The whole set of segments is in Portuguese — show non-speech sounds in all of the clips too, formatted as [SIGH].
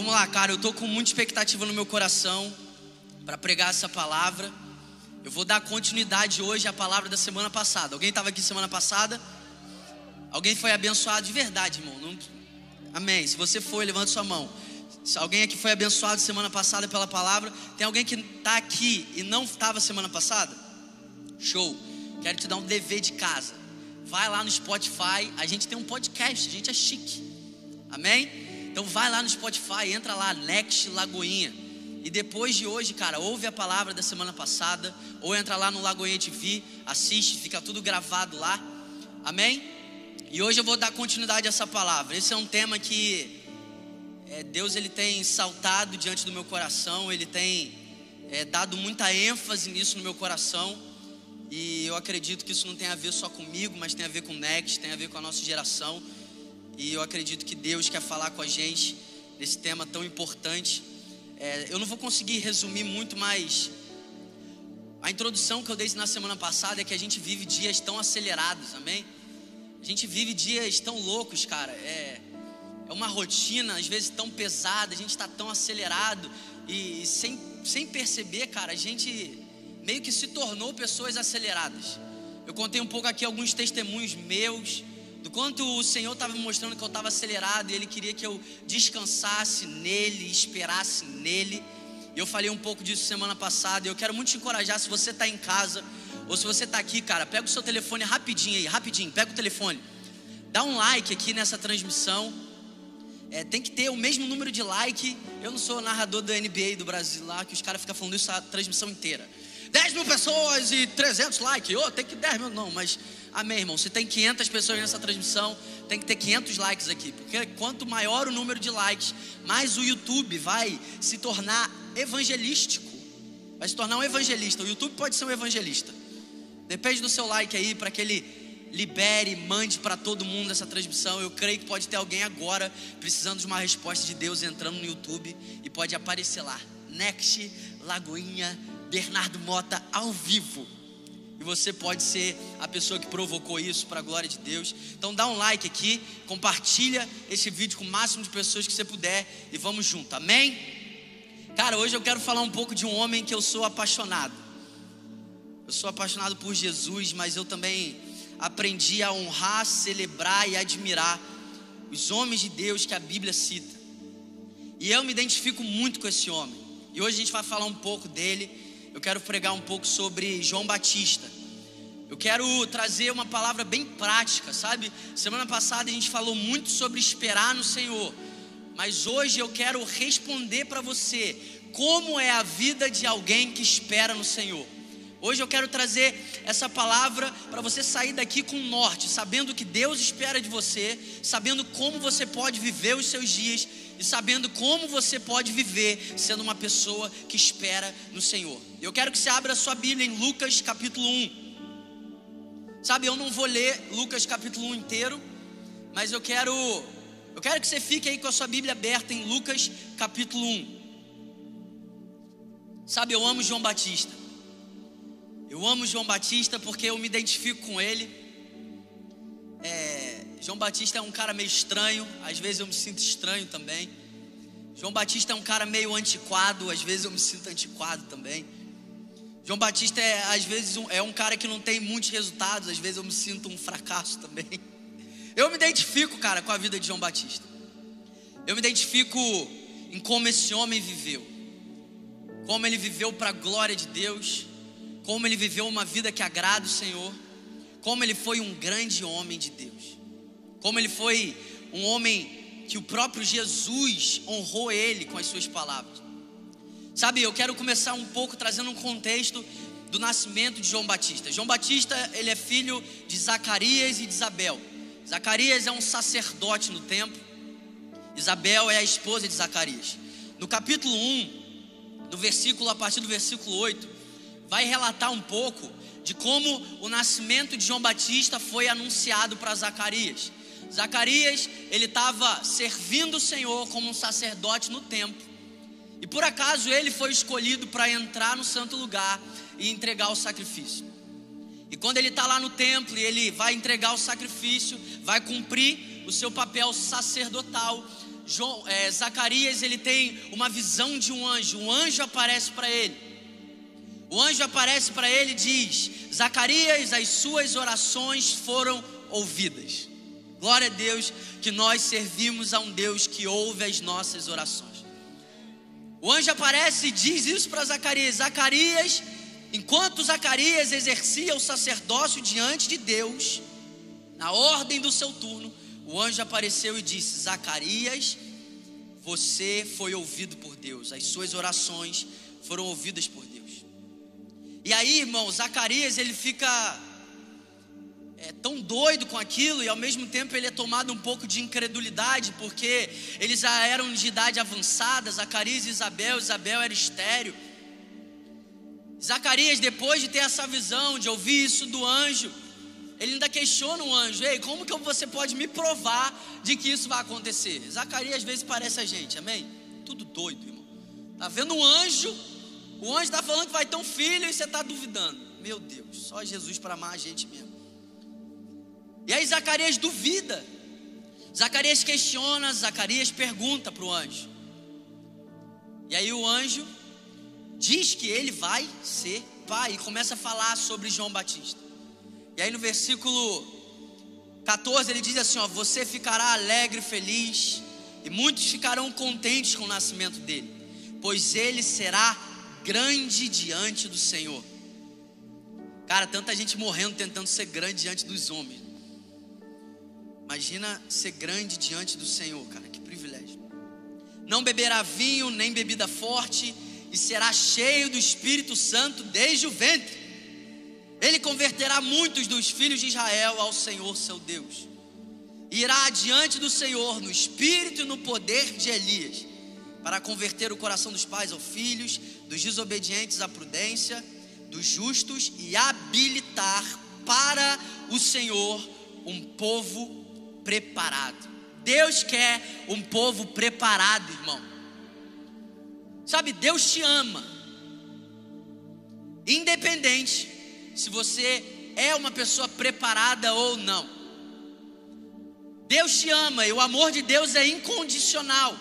Vamos lá, cara, eu tô com muita expectativa no meu coração para pregar essa palavra. Eu vou dar continuidade hoje à palavra da semana passada. Alguém estava aqui semana passada? Alguém foi abençoado de verdade, irmão? Não... Amém. Se você foi, levante sua mão. Se alguém aqui foi abençoado semana passada pela palavra, tem alguém que está aqui e não estava semana passada? Show. Quero te dar um dever de casa. Vai lá no Spotify. A gente tem um podcast, a gente é chique. Amém? Então vai lá no Spotify, entra lá, Next Lagoinha. E depois de hoje, cara, ouve a palavra da semana passada, ou entra lá no Lagoinha TV, assiste, fica tudo gravado lá. Amém? E hoje eu vou dar continuidade a essa palavra. Esse é um tema que é, Deus ele tem saltado diante do meu coração, ele tem é, dado muita ênfase nisso no meu coração. E eu acredito que isso não tem a ver só comigo, mas tem a ver com o Next, tem a ver com a nossa geração. E eu acredito que Deus quer falar com a gente nesse tema tão importante. É, eu não vou conseguir resumir muito, mas a introdução que eu dei na semana passada é que a gente vive dias tão acelerados, amém? A gente vive dias tão loucos, cara. É, é uma rotina, às vezes, tão pesada, a gente está tão acelerado e, e sem, sem perceber, cara, a gente meio que se tornou pessoas aceleradas. Eu contei um pouco aqui alguns testemunhos meus do quanto o Senhor estava me mostrando que eu estava acelerado e Ele queria que eu descansasse nele, esperasse nele. Eu falei um pouco disso semana passada. Eu quero muito te encorajar, se você está em casa ou se você está aqui, cara, pega o seu telefone rapidinho aí, rapidinho, pega o telefone. Dá um like aqui nessa transmissão. É, tem que ter o mesmo número de like. Eu não sou narrador do NBA do Brasil lá, que os caras ficam falando isso a transmissão inteira. 10 mil pessoas e 300 likes. Oh, tem que 10 mil, não, mas Amém, irmão. Se tem 500 pessoas nessa transmissão, tem que ter 500 likes aqui, porque quanto maior o número de likes, mais o YouTube vai se tornar evangelístico. Vai se tornar um evangelista. O YouTube pode ser um evangelista. Depende do seu like aí para que ele libere, mande para todo mundo essa transmissão. Eu creio que pode ter alguém agora precisando de uma resposta de Deus entrando no YouTube e pode aparecer lá. Next Lagoinha Bernardo Mota ao vivo. E você pode ser a pessoa que provocou isso para a glória de Deus. Então dá um like aqui, compartilha esse vídeo com o máximo de pessoas que você puder e vamos junto. Amém? Cara, hoje eu quero falar um pouco de um homem que eu sou apaixonado. Eu sou apaixonado por Jesus, mas eu também aprendi a honrar, celebrar e admirar os homens de Deus que a Bíblia cita. E eu me identifico muito com esse homem. E hoje a gente vai falar um pouco dele eu quero pregar um pouco sobre João Batista. Eu quero trazer uma palavra bem prática, sabe? Semana passada a gente falou muito sobre esperar no Senhor, mas hoje eu quero responder para você como é a vida de alguém que espera no Senhor. Hoje eu quero trazer essa palavra para você sair daqui com norte, sabendo que Deus espera de você, sabendo como você pode viver os seus dias e sabendo como você pode viver sendo uma pessoa que espera no Senhor. Eu quero que você abra a sua Bíblia em Lucas capítulo 1. Sabe, eu não vou ler Lucas capítulo 1 inteiro, mas eu quero eu quero que você fique aí com a sua Bíblia aberta em Lucas capítulo 1. Sabe, eu amo João Batista. Eu amo João Batista porque eu me identifico com ele. É, João Batista é um cara meio estranho, às vezes eu me sinto estranho também. João Batista é um cara meio antiquado, às vezes eu me sinto antiquado também. João Batista é, às vezes, é um cara que não tem muitos resultados, às vezes eu me sinto um fracasso também. Eu me identifico, cara, com a vida de João Batista. Eu me identifico em como esse homem viveu. Como ele viveu para a glória de Deus, como ele viveu uma vida que agrada o Senhor, como ele foi um grande homem de Deus como ele foi um homem que o próprio Jesus honrou ele com as suas palavras. Sabe, eu quero começar um pouco trazendo um contexto do nascimento de João Batista. João Batista, ele é filho de Zacarias e de Isabel. Zacarias é um sacerdote no templo. Isabel é a esposa de Zacarias. No capítulo 1, no versículo a partir do versículo 8, vai relatar um pouco de como o nascimento de João Batista foi anunciado para Zacarias. Zacarias, ele estava servindo o Senhor como um sacerdote no templo. E por acaso ele foi escolhido para entrar no santo lugar e entregar o sacrifício. E quando ele está lá no templo e ele vai entregar o sacrifício, vai cumprir o seu papel sacerdotal, João, é, Zacarias ele tem uma visão de um anjo. Um anjo aparece para ele. O anjo aparece para ele e diz: Zacarias, as suas orações foram ouvidas. Glória a Deus que nós servimos a um Deus que ouve as nossas orações. O anjo aparece e diz isso para Zacarias: Zacarias, enquanto Zacarias exercia o sacerdócio diante de Deus, na ordem do seu turno, o anjo apareceu e disse: Zacarias, você foi ouvido por Deus, as suas orações foram ouvidas por Deus. E aí, irmão, Zacarias ele fica é, tão doido com aquilo e ao mesmo tempo ele é tomado um pouco de incredulidade, porque eles já eram de idade avançada, Zacarias e Isabel, Isabel era estéreo. Zacarias, depois de ter essa visão, de ouvir isso do anjo, ele ainda questiona o anjo: Ei, como que você pode me provar de que isso vai acontecer? Zacarias às vezes parece a gente, amém? Tudo doido, irmão. Tá vendo um anjo, o anjo está falando que vai ter um filho e você está duvidando. Meu Deus, só Jesus para amar a gente mesmo. E aí Zacarias duvida. Zacarias questiona, Zacarias pergunta para o anjo. E aí o anjo diz que ele vai ser pai e começa a falar sobre João Batista. E aí no versículo 14 ele diz assim: ó, você ficará alegre feliz, e muitos ficarão contentes com o nascimento dele, pois ele será grande diante do Senhor. Cara, tanta gente morrendo tentando ser grande diante dos homens. Imagina ser grande diante do Senhor, cara, que privilégio. Não beberá vinho nem bebida forte, e será cheio do Espírito Santo desde o ventre. Ele converterá muitos dos filhos de Israel ao Senhor seu Deus. Irá diante do Senhor no espírito e no poder de Elias, para converter o coração dos pais aos filhos, dos desobedientes à prudência, dos justos e habilitar para o Senhor um povo preparado. Deus quer um povo preparado, irmão. Sabe, Deus te ama. Independente se você é uma pessoa preparada ou não. Deus te ama e o amor de Deus é incondicional.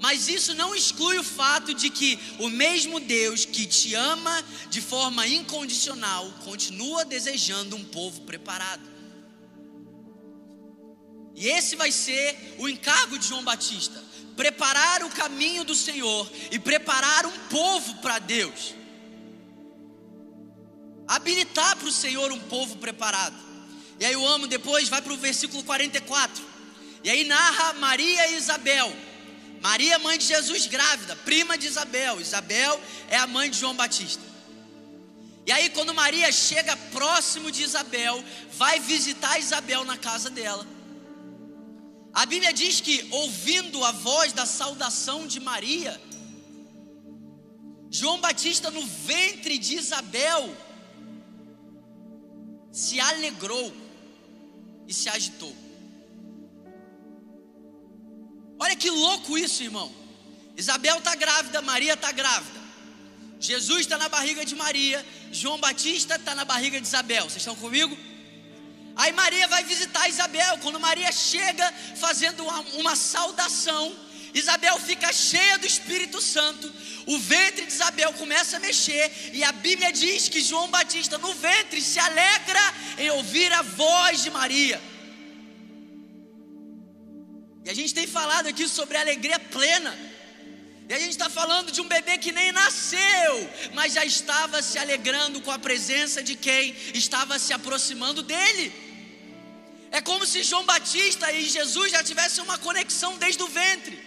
Mas isso não exclui o fato de que o mesmo Deus que te ama de forma incondicional continua desejando um povo preparado. E esse vai ser o encargo de João Batista: preparar o caminho do Senhor e preparar um povo para Deus. Habilitar para o Senhor um povo preparado. E aí eu amo, depois vai para o versículo 44. E aí narra Maria e Isabel. Maria, mãe de Jesus, grávida, prima de Isabel. Isabel é a mãe de João Batista. E aí, quando Maria chega próximo de Isabel, vai visitar Isabel na casa dela. A Bíblia diz que, ouvindo a voz da saudação de Maria, João Batista, no ventre de Isabel, se alegrou e se agitou. Que louco isso, irmão. Isabel está grávida, Maria está grávida. Jesus está na barriga de Maria, João Batista está na barriga de Isabel. Vocês estão comigo? Aí Maria vai visitar Isabel. Quando Maria chega fazendo uma, uma saudação, Isabel fica cheia do Espírito Santo. O ventre de Isabel começa a mexer. E a Bíblia diz que João Batista, no ventre, se alegra em ouvir a voz de Maria. E a gente tem falado aqui sobre alegria plena. E a gente está falando de um bebê que nem nasceu, mas já estava se alegrando com a presença de quem estava se aproximando dele. É como se João Batista e Jesus já tivessem uma conexão desde o ventre.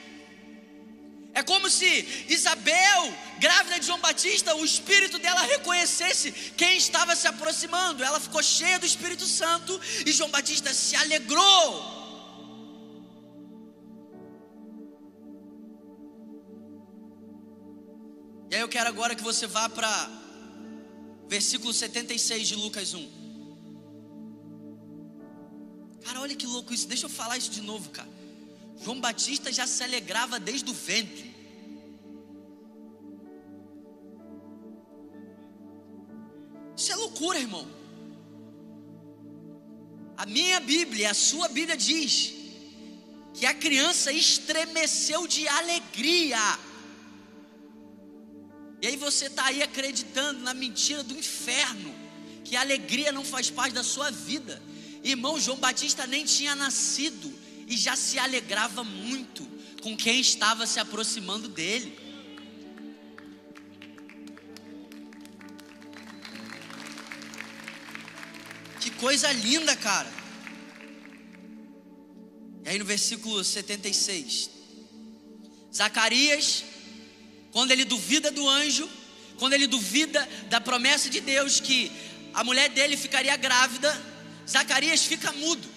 É como se Isabel, grávida de João Batista, o espírito dela reconhecesse quem estava se aproximando. Ela ficou cheia do Espírito Santo e João Batista se alegrou. E aí eu quero agora que você vá para versículo 76 de Lucas 1. Cara, olha que louco isso. Deixa eu falar isso de novo, cara. João Batista já se alegrava desde o ventre. Isso é loucura, irmão. A minha Bíblia, a sua Bíblia diz que a criança estremeceu de alegria. E aí você está aí acreditando na mentira do inferno, que a alegria não faz parte da sua vida. Irmão, João Batista nem tinha nascido e já se alegrava muito com quem estava se aproximando dele. Que coisa linda, cara. E aí no versículo 76, Zacarias, quando ele duvida do anjo, quando ele duvida da promessa de Deus que a mulher dele ficaria grávida, Zacarias fica mudo.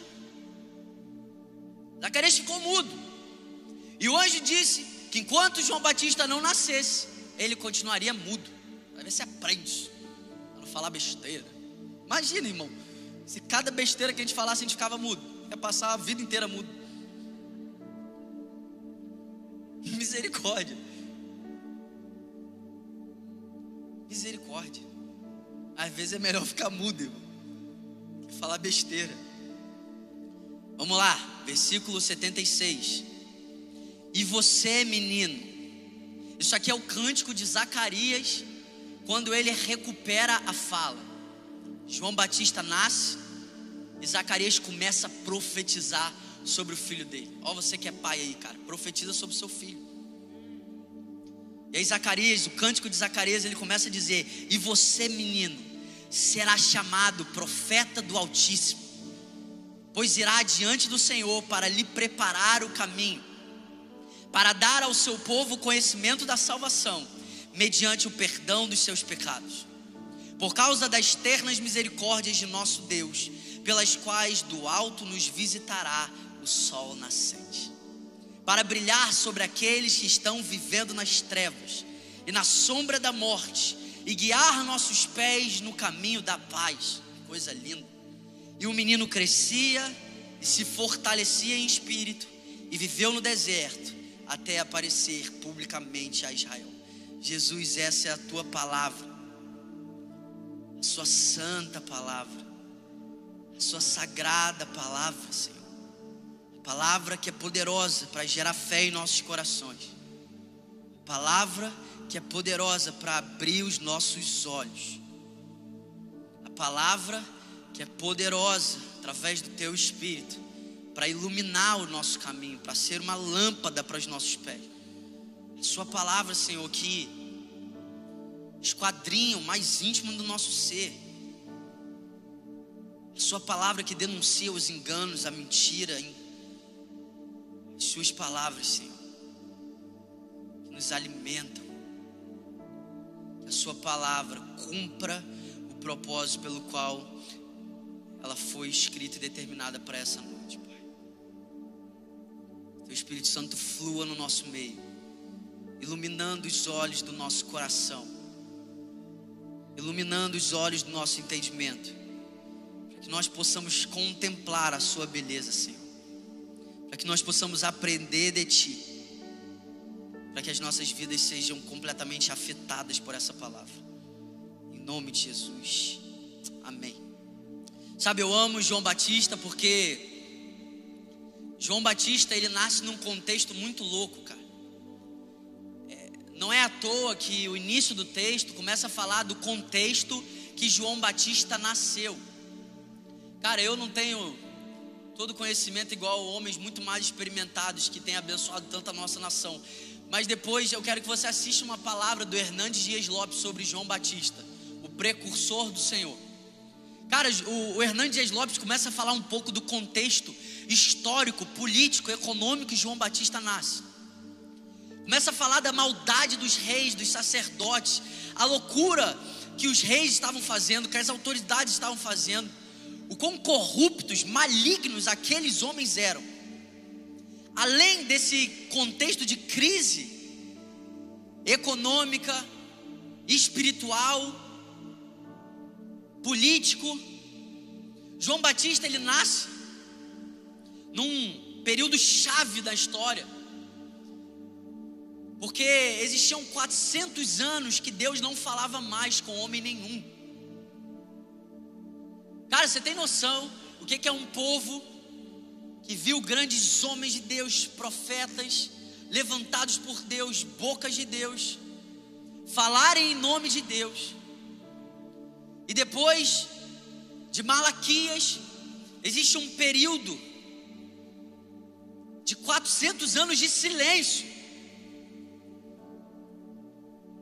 Zacarias ficou mudo. E o anjo disse que enquanto João Batista não nascesse, ele continuaria mudo. Vai ver se aprende a não falar besteira. Imagina, irmão, se cada besteira que a gente falasse a gente ficava mudo, ia passar a vida inteira mudo. [LAUGHS] Misericórdia. Misericórdia. Às vezes é melhor ficar mudo, irmão, que falar besteira. Vamos lá, versículo 76. E você, menino, isso aqui é o cântico de Zacarias, quando ele recupera a fala. João Batista nasce e Zacarias começa a profetizar sobre o filho dele. Ó, você que é pai aí, cara, profetiza sobre o seu filho. E aí Zacarias, o cântico de Zacarias, ele começa a dizer: "E você, menino, será chamado profeta do Altíssimo, pois irá diante do Senhor para lhe preparar o caminho, para dar ao seu povo conhecimento da salvação, mediante o perdão dos seus pecados. Por causa das ternas misericórdias de nosso Deus, pelas quais do alto nos visitará o sol nascente, para brilhar sobre aqueles que estão vivendo nas trevas e na sombra da morte, e guiar nossos pés no caminho da paz. Coisa linda. E o menino crescia e se fortalecia em espírito, e viveu no deserto até aparecer publicamente a Israel. Jesus, essa é a tua palavra, a sua santa palavra, a sua sagrada palavra, Senhor. Palavra que é poderosa para gerar fé em nossos corações. Palavra que é poderosa para abrir os nossos olhos. A palavra que é poderosa através do teu espírito para iluminar o nosso caminho, para ser uma lâmpada para os nossos pés. A sua palavra, Senhor, que esquadrinha o mais íntimo do nosso ser. A sua palavra que denuncia os enganos, a mentira, suas palavras, Senhor, que nos alimentam. Que a Sua palavra cumpra o propósito pelo qual ela foi escrita e determinada para essa noite, Pai. O Espírito Santo flua no nosso meio, iluminando os olhos do nosso coração, iluminando os olhos do nosso entendimento, para que nós possamos contemplar a Sua beleza, Senhor para que nós possamos aprender de Ti, para que as nossas vidas sejam completamente afetadas por essa palavra. Em nome de Jesus, amém. Sabe, eu amo João Batista porque João Batista ele nasce num contexto muito louco, cara. É, não é à toa que o início do texto começa a falar do contexto que João Batista nasceu. Cara, eu não tenho todo conhecimento igual a homens muito mais experimentados que têm abençoado tanto a nossa nação. Mas depois eu quero que você assista uma palavra do Hernandes Dias Lopes sobre João Batista, o precursor do Senhor. Cara, o, o Hernandes Dias Lopes começa a falar um pouco do contexto histórico, político, econômico que João Batista nasce. Começa a falar da maldade dos reis, dos sacerdotes, a loucura que os reis estavam fazendo, que as autoridades estavam fazendo o quão corruptos, malignos aqueles homens eram. Além desse contexto de crise econômica, espiritual, político, João Batista ele nasce num período chave da história. Porque existiam 400 anos que Deus não falava mais com homem nenhum. Você tem noção o que é um povo que viu grandes homens de Deus, profetas, levantados por Deus, bocas de Deus, falarem em nome de Deus. E depois de Malaquias, existe um período de 400 anos de silêncio.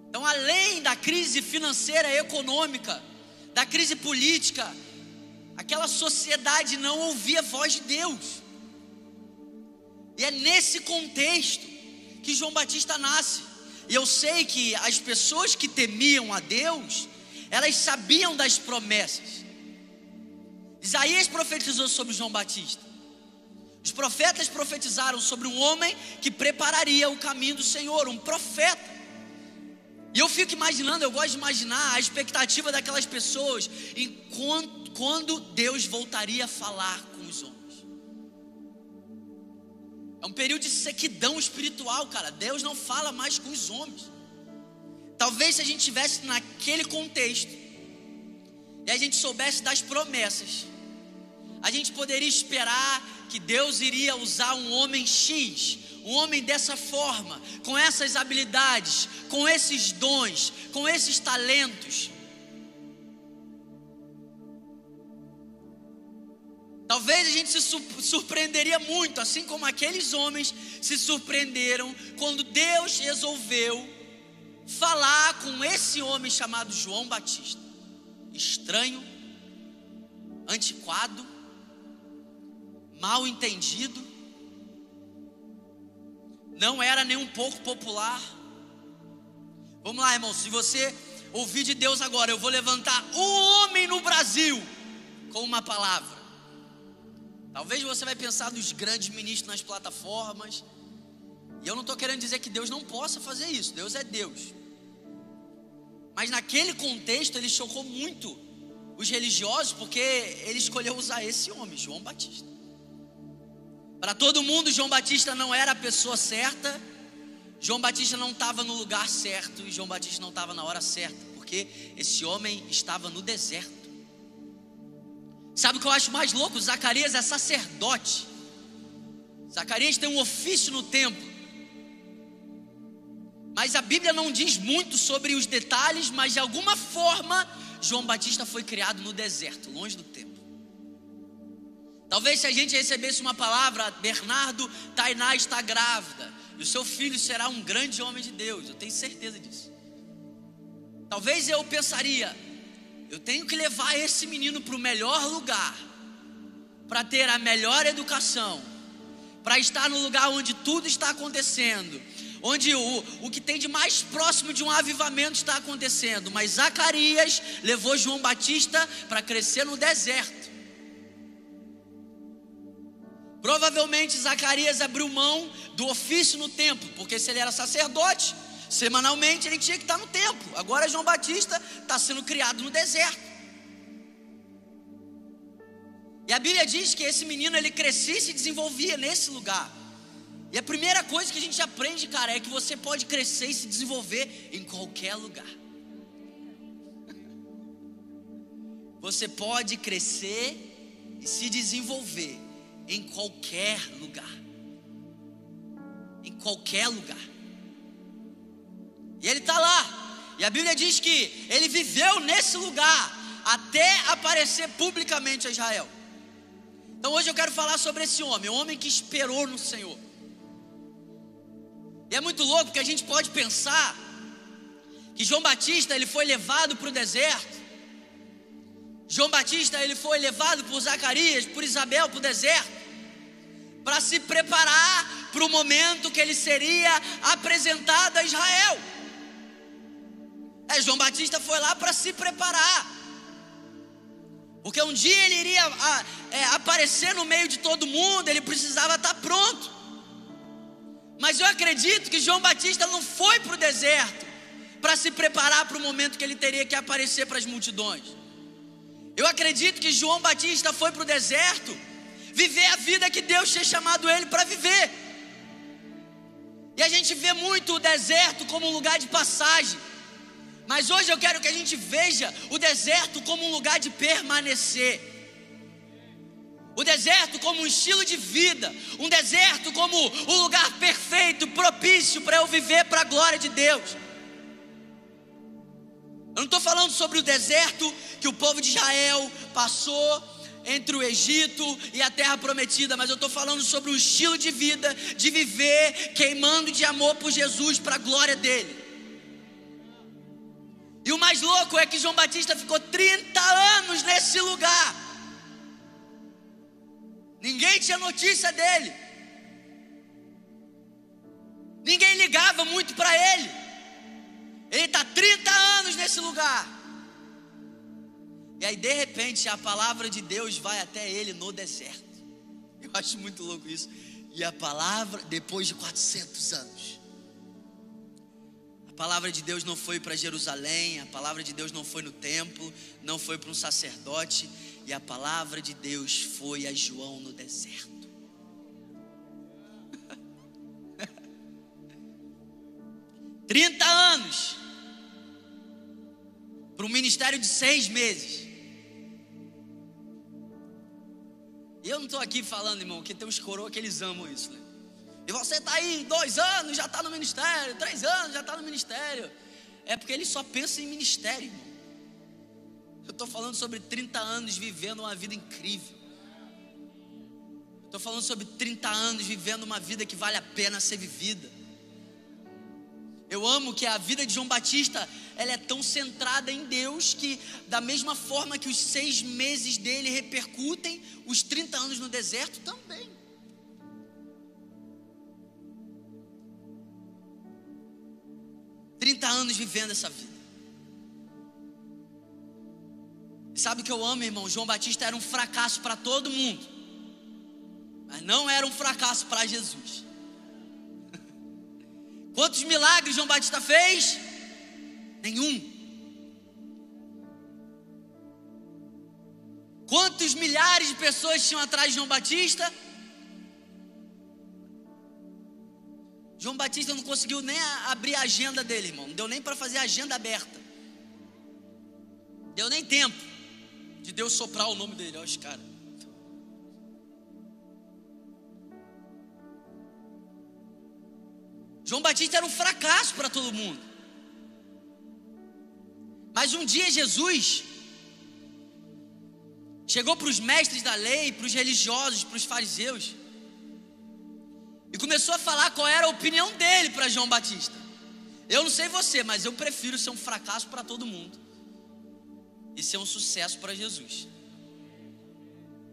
Então, além da crise financeira e econômica, da crise política, aquela sociedade não ouvia a voz de Deus. E é nesse contexto que João Batista nasce. E eu sei que as pessoas que temiam a Deus, elas sabiam das promessas. Isaías profetizou sobre João Batista. Os profetas profetizaram sobre um homem que prepararia o caminho do Senhor, um profeta. E eu fico imaginando, eu gosto de imaginar a expectativa daquelas pessoas em quando, Deus voltaria a falar com os homens. É um período de sequidão espiritual, cara. Deus não fala mais com os homens. Talvez se a gente estivesse naquele contexto e a gente soubesse das promessas, a gente poderia esperar que Deus iria usar um homem X, um homem dessa forma, com essas habilidades, com esses dons, com esses talentos. Talvez a gente se surpreenderia muito, assim como aqueles homens se surpreenderam quando Deus resolveu falar com esse homem chamado João Batista. Estranho, antiquado, mal entendido, não era nem um pouco popular. Vamos lá, irmão, se você ouvir de Deus agora, eu vou levantar um homem no Brasil com uma palavra. Talvez você vai pensar nos grandes ministros nas plataformas. E eu não estou querendo dizer que Deus não possa fazer isso. Deus é Deus. Mas naquele contexto ele chocou muito os religiosos porque ele escolheu usar esse homem, João Batista. Para todo mundo, João Batista não era a pessoa certa. João Batista não estava no lugar certo e João Batista não estava na hora certa, porque esse homem estava no deserto. Sabe o que eu acho mais louco? Zacarias é sacerdote. Zacarias tem um ofício no templo. Mas a Bíblia não diz muito sobre os detalhes, mas de alguma forma João Batista foi criado no deserto, longe do templo. Talvez se a gente recebesse uma palavra, Bernardo Tainá está grávida, e o seu filho será um grande homem de Deus, eu tenho certeza disso. Talvez eu pensaria, eu tenho que levar esse menino para o melhor lugar, para ter a melhor educação, para estar no lugar onde tudo está acontecendo, onde o, o que tem de mais próximo de um avivamento está acontecendo. Mas Zacarias levou João Batista para crescer no deserto. Provavelmente Zacarias abriu mão do ofício no templo, porque se ele era sacerdote, semanalmente ele tinha que estar no templo. Agora João Batista está sendo criado no deserto. E a Bíblia diz que esse menino ele crescia e se desenvolvia nesse lugar. E a primeira coisa que a gente aprende, cara, é que você pode crescer e se desenvolver em qualquer lugar. [LAUGHS] Você pode crescer e se desenvolver em qualquer lugar. Em qualquer lugar. E ele está lá. E a Bíblia diz que ele viveu nesse lugar até aparecer publicamente a Israel. Então hoje eu quero falar sobre esse homem, o homem que esperou no Senhor. E é muito louco porque a gente pode pensar que João Batista ele foi levado para o deserto. João Batista ele foi levado por Zacarias, por Isabel para o deserto para se preparar para o momento que ele seria apresentado a Israel. É, João Batista foi lá para se preparar, porque um dia ele iria a, é, aparecer no meio de todo mundo, ele precisava estar tá pronto. Mas eu acredito que João Batista não foi para o deserto para se preparar para o momento que ele teria que aparecer para as multidões. Eu acredito que João Batista foi para o deserto viver a vida que Deus tinha chamado ele para viver. E a gente vê muito o deserto como um lugar de passagem. Mas hoje eu quero que a gente veja o deserto como um lugar de permanecer. O deserto como um estilo de vida, um deserto como o lugar perfeito, propício para eu viver para a glória de Deus. Eu não estou falando sobre o deserto que o povo de Israel passou entre o Egito e a terra prometida, mas eu estou falando sobre o estilo de vida, de viver queimando de amor por Jesus para a glória dele. E o mais louco é que João Batista ficou 30 anos nesse lugar. Ninguém tinha notícia dele. Ninguém ligava muito para ele. Ele está 30 anos nesse lugar. E aí, de repente, a palavra de Deus vai até ele no deserto. Eu acho muito louco isso. E a palavra, depois de 400 anos, palavra de Deus não foi para Jerusalém, a palavra de Deus não foi no templo, não foi para um sacerdote, e a palavra de Deus foi a João no deserto. [LAUGHS] Trinta anos para um ministério de seis meses. E eu não estou aqui falando, irmão, que tem uns coroas que eles amam isso, né? E você está aí dois anos, já está no ministério, três anos, já está no ministério. É porque ele só pensa em ministério, irmão. Eu estou falando sobre 30 anos vivendo uma vida incrível. Estou falando sobre 30 anos vivendo uma vida que vale a pena ser vivida. Eu amo que a vida de João Batista ela é tão centrada em Deus que, da mesma forma que os seis meses dele repercutem, os 30 anos no deserto também. Trinta anos vivendo essa vida. Sabe o que eu amo, irmão? João Batista era um fracasso para todo mundo, mas não era um fracasso para Jesus. [LAUGHS] Quantos milagres João Batista fez? Nenhum. Quantos milhares de pessoas tinham atrás de João Batista? João Batista não conseguiu nem abrir a agenda dele, irmão. Não deu nem para fazer a agenda aberta. Deu nem tempo de Deus soprar o nome dele. Olha os caras. João Batista era um fracasso para todo mundo. Mas um dia Jesus chegou para os mestres da lei, para os religiosos, para os fariseus, e começou a falar qual era a opinião dele para João Batista. Eu não sei você, mas eu prefiro ser um fracasso para todo mundo e ser um sucesso para Jesus,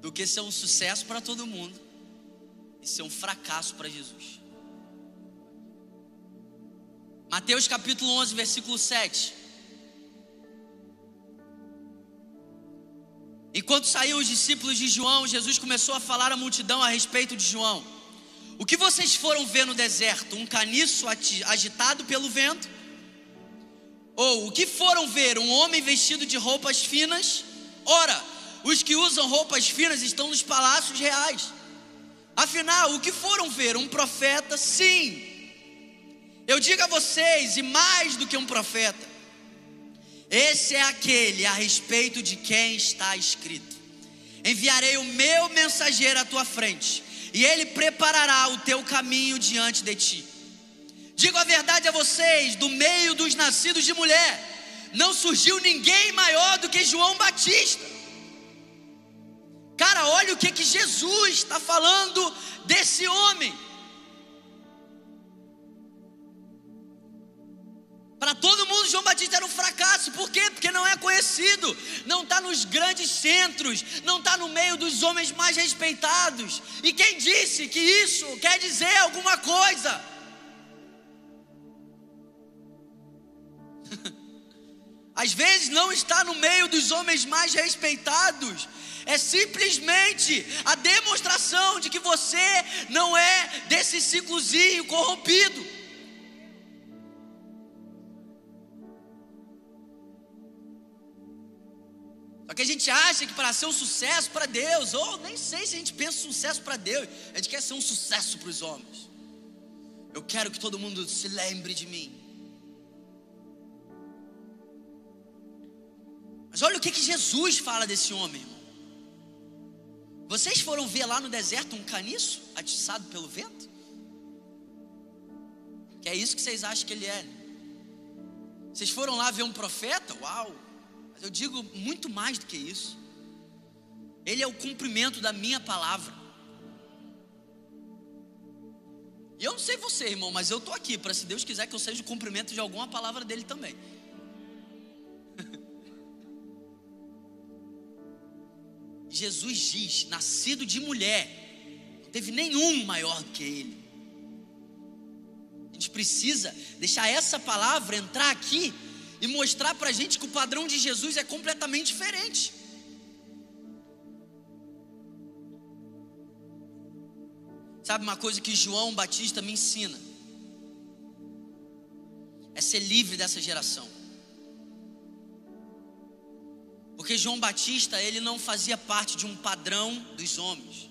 do que ser um sucesso para todo mundo e ser um fracasso para Jesus. Mateus capítulo 11, versículo 7. Enquanto saíam os discípulos de João, Jesus começou a falar à multidão a respeito de João. O que vocês foram ver no deserto? Um caniço agitado pelo vento? Ou o que foram ver? Um homem vestido de roupas finas? Ora, os que usam roupas finas estão nos palácios reais. Afinal, o que foram ver? Um profeta? Sim. Eu digo a vocês, e mais do que um profeta, esse é aquele a respeito de quem está escrito: Enviarei o meu mensageiro à tua frente, e ele preparará o teu caminho diante de ti. Digo a verdade a vocês: do meio dos nascidos de mulher, não surgiu ninguém maior do que João Batista. Cara, olha o que, que Jesus está falando desse homem. Para todo mundo, João Batista era um fracasso. Por quê? Porque não é conhecido, não está nos grandes centros, não está no meio dos homens mais respeitados. E quem disse que isso quer dizer alguma coisa? [LAUGHS] Às vezes não está no meio dos homens mais respeitados, é simplesmente a demonstração de que você não é desse ciclozinho corrompido. Só que a gente acha que para ser um sucesso para Deus, ou nem sei se a gente pensa sucesso para Deus, a gente quer ser um sucesso para os homens. Eu quero que todo mundo se lembre de mim. Mas olha o que, que Jesus fala desse homem, irmão. Vocês foram ver lá no deserto um caniço atiçado pelo vento? Que é isso que vocês acham que ele é? Vocês foram lá ver um profeta? Uau! Mas eu digo muito mais do que isso. Ele é o cumprimento da minha palavra. E eu não sei você, irmão, mas eu estou aqui para, se Deus quiser, que eu seja o cumprimento de alguma palavra dele também. [LAUGHS] Jesus diz: nascido de mulher, não teve nenhum maior do que ele. A gente precisa deixar essa palavra entrar aqui e mostrar para a gente que o padrão de Jesus é completamente diferente. Sabe uma coisa que João Batista me ensina? É ser livre dessa geração. Porque João Batista, ele não fazia parte de um padrão dos homens.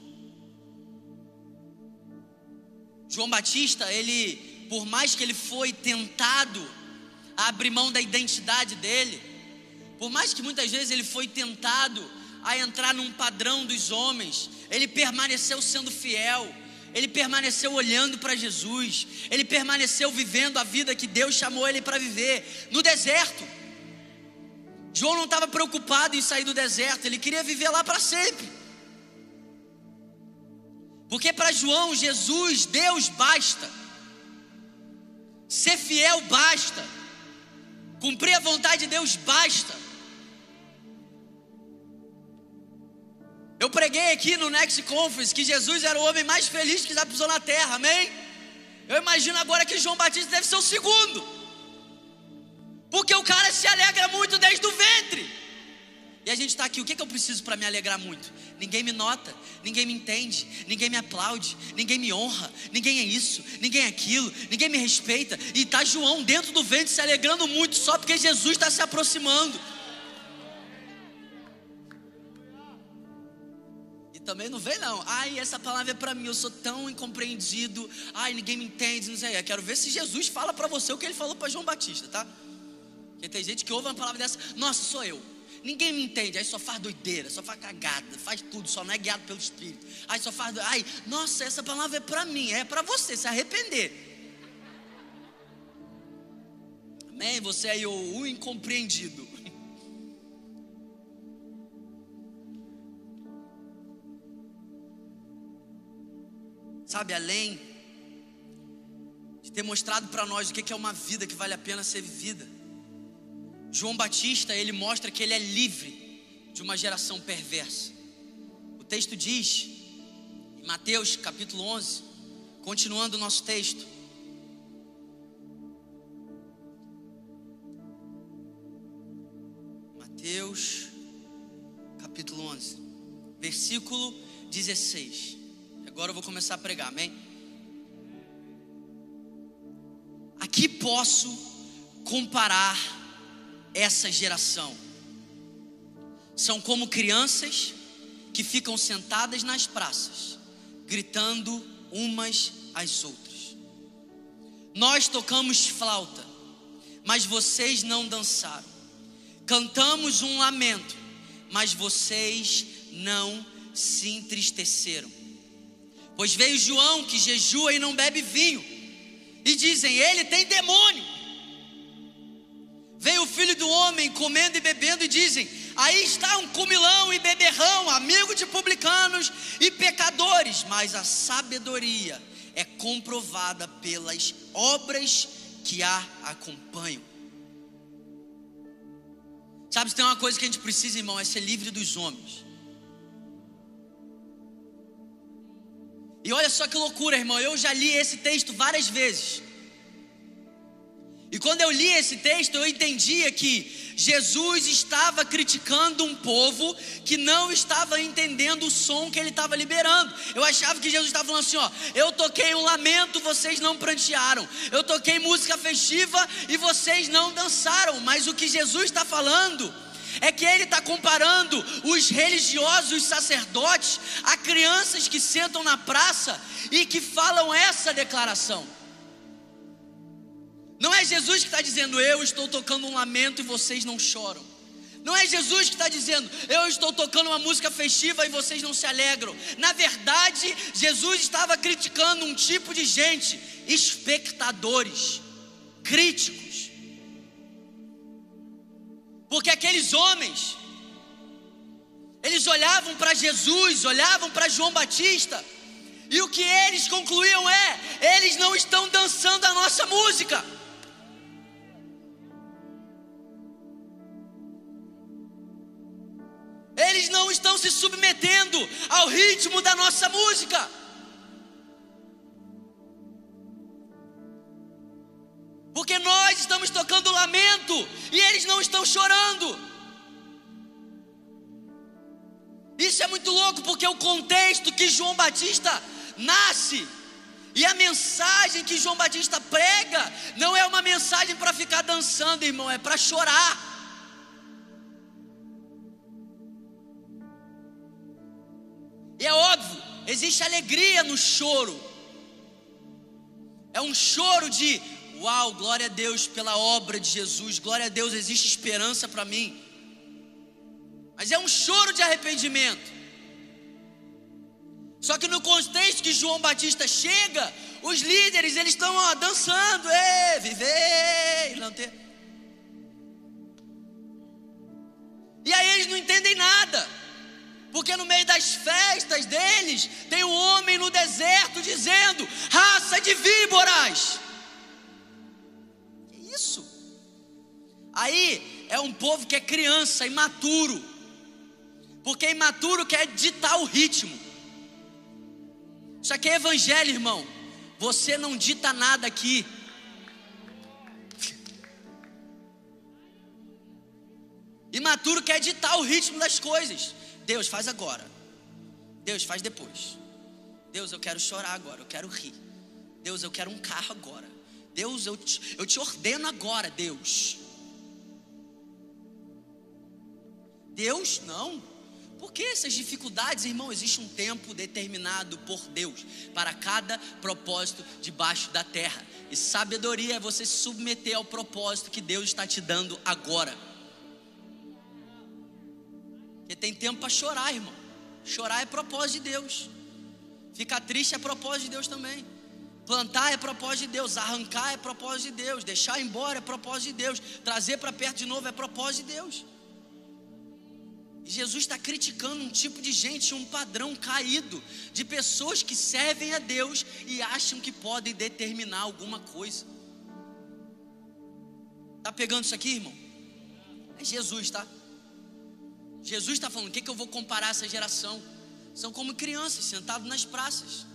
João Batista, ele, por mais que ele foi tentado a abrir mão da identidade dele, por mais que muitas vezes ele foi tentado a entrar num padrão dos homens, ele permaneceu sendo fiel. Ele permaneceu olhando para Jesus, ele permaneceu vivendo a vida que Deus chamou ele para viver. No deserto. João não estava preocupado em sair do deserto, ele queria viver lá para sempre. Porque para João, Jesus, Deus basta, ser fiel basta, cumprir a vontade de Deus basta. Eu preguei aqui no Next Conference que Jesus era o homem mais feliz que já pisou na terra, amém? Eu imagino agora que João Batista deve ser o segundo, porque o cara se alegra muito desde o ventre. E a gente está aqui, o que, que eu preciso para me alegrar muito? Ninguém me nota, ninguém me entende, ninguém me aplaude, ninguém me honra, ninguém é isso, ninguém é aquilo, ninguém me respeita. E está João dentro do ventre se alegrando muito só porque Jesus está se aproximando. Também não vem não. Ai, essa palavra é para mim, eu sou tão incompreendido. Ai, ninguém me entende, não sei. Eu quero ver se Jesus fala para você o que ele falou para João Batista, tá? Porque tem gente que ouve uma palavra dessa, nossa, sou eu. Ninguém me entende, aí só faz doideira, só faz cagada, faz tudo, só não é guiado pelo Espírito. Aí só faz, ai, nossa, essa palavra é para mim, é para você se arrepender. Amém? Você é o, o incompreendido. [LAUGHS] sabe, além de ter mostrado para nós o que é uma vida que vale a pena ser vivida. João Batista, ele mostra que ele é livre de uma geração perversa. O texto diz, em Mateus capítulo 11, continuando o nosso texto, Mateus capítulo 11, versículo 16. Agora eu vou começar a pregar, amém? Aqui posso comparar essa geração. São como crianças que ficam sentadas nas praças, gritando umas às outras. Nós tocamos flauta, mas vocês não dançaram. Cantamos um lamento, mas vocês não se entristeceram. Pois veio João que jejua e não bebe vinho, e dizem: Ele tem demônio. Veio o filho do homem comendo e bebendo, e dizem: Aí está um comilão e beberrão, amigo de publicanos e pecadores. Mas a sabedoria é comprovada pelas obras que a acompanham. Sabe, se tem uma coisa que a gente precisa, irmão, é ser livre dos homens. E olha só que loucura, irmão. Eu já li esse texto várias vezes. E quando eu li esse texto, eu entendia que Jesus estava criticando um povo que não estava entendendo o som que ele estava liberando. Eu achava que Jesus estava falando assim: ó, eu toquei um lamento, vocês não prantearam. Eu toquei música festiva e vocês não dançaram. Mas o que Jesus está falando é que ele está comparando os religiosos, os sacerdotes, a crianças que sentam na praça e que falam essa declaração. Não é Jesus que está dizendo, eu estou tocando um lamento e vocês não choram. Não é Jesus que está dizendo, eu estou tocando uma música festiva e vocês não se alegram. Na verdade, Jesus estava criticando um tipo de gente, espectadores, críticos. Porque aqueles homens, eles olhavam para Jesus, olhavam para João Batista, e o que eles concluíam é: eles não estão dançando a nossa música. Ao ritmo da nossa música. Porque nós estamos tocando lamento e eles não estão chorando. Isso é muito louco porque o contexto que João Batista nasce e a mensagem que João Batista prega não é uma mensagem para ficar dançando, irmão, é para chorar. E é óbvio, existe alegria no choro. É um choro de, uau, glória a Deus pela obra de Jesus, glória a Deus, existe esperança para mim. Mas é um choro de arrependimento. Só que no contexto que João Batista chega, os líderes eles estão ó, dançando, Ê, viver, não ter. E aí eles não entendem nada. Porque no meio das festas deles, tem um homem no deserto dizendo: raça de víboras. Que isso? Aí é um povo que é criança, imaturo. Porque imaturo quer ditar o ritmo. Isso aqui é evangelho, irmão. Você não dita nada aqui. Imaturo quer ditar o ritmo das coisas. Deus, faz agora. Deus, faz depois. Deus, eu quero chorar agora, eu quero rir. Deus, eu quero um carro agora. Deus, eu te, eu te ordeno agora, Deus. Deus, não. Por que essas dificuldades, irmão? Existe um tempo determinado por Deus para cada propósito debaixo da terra. E sabedoria é você se submeter ao propósito que Deus está te dando agora. Porque tem tempo para chorar, irmão. Chorar é propósito de Deus. Ficar triste é propósito de Deus também. Plantar é propósito de Deus. Arrancar é propósito de Deus. Deixar embora é propósito de Deus. Trazer para perto de novo é propósito de Deus. E Jesus está criticando um tipo de gente, um padrão caído, de pessoas que servem a Deus e acham que podem determinar alguma coisa. Tá pegando isso aqui, irmão? É Jesus, tá? Jesus está falando: o que, que eu vou comparar essa geração? São como crianças sentados nas praças.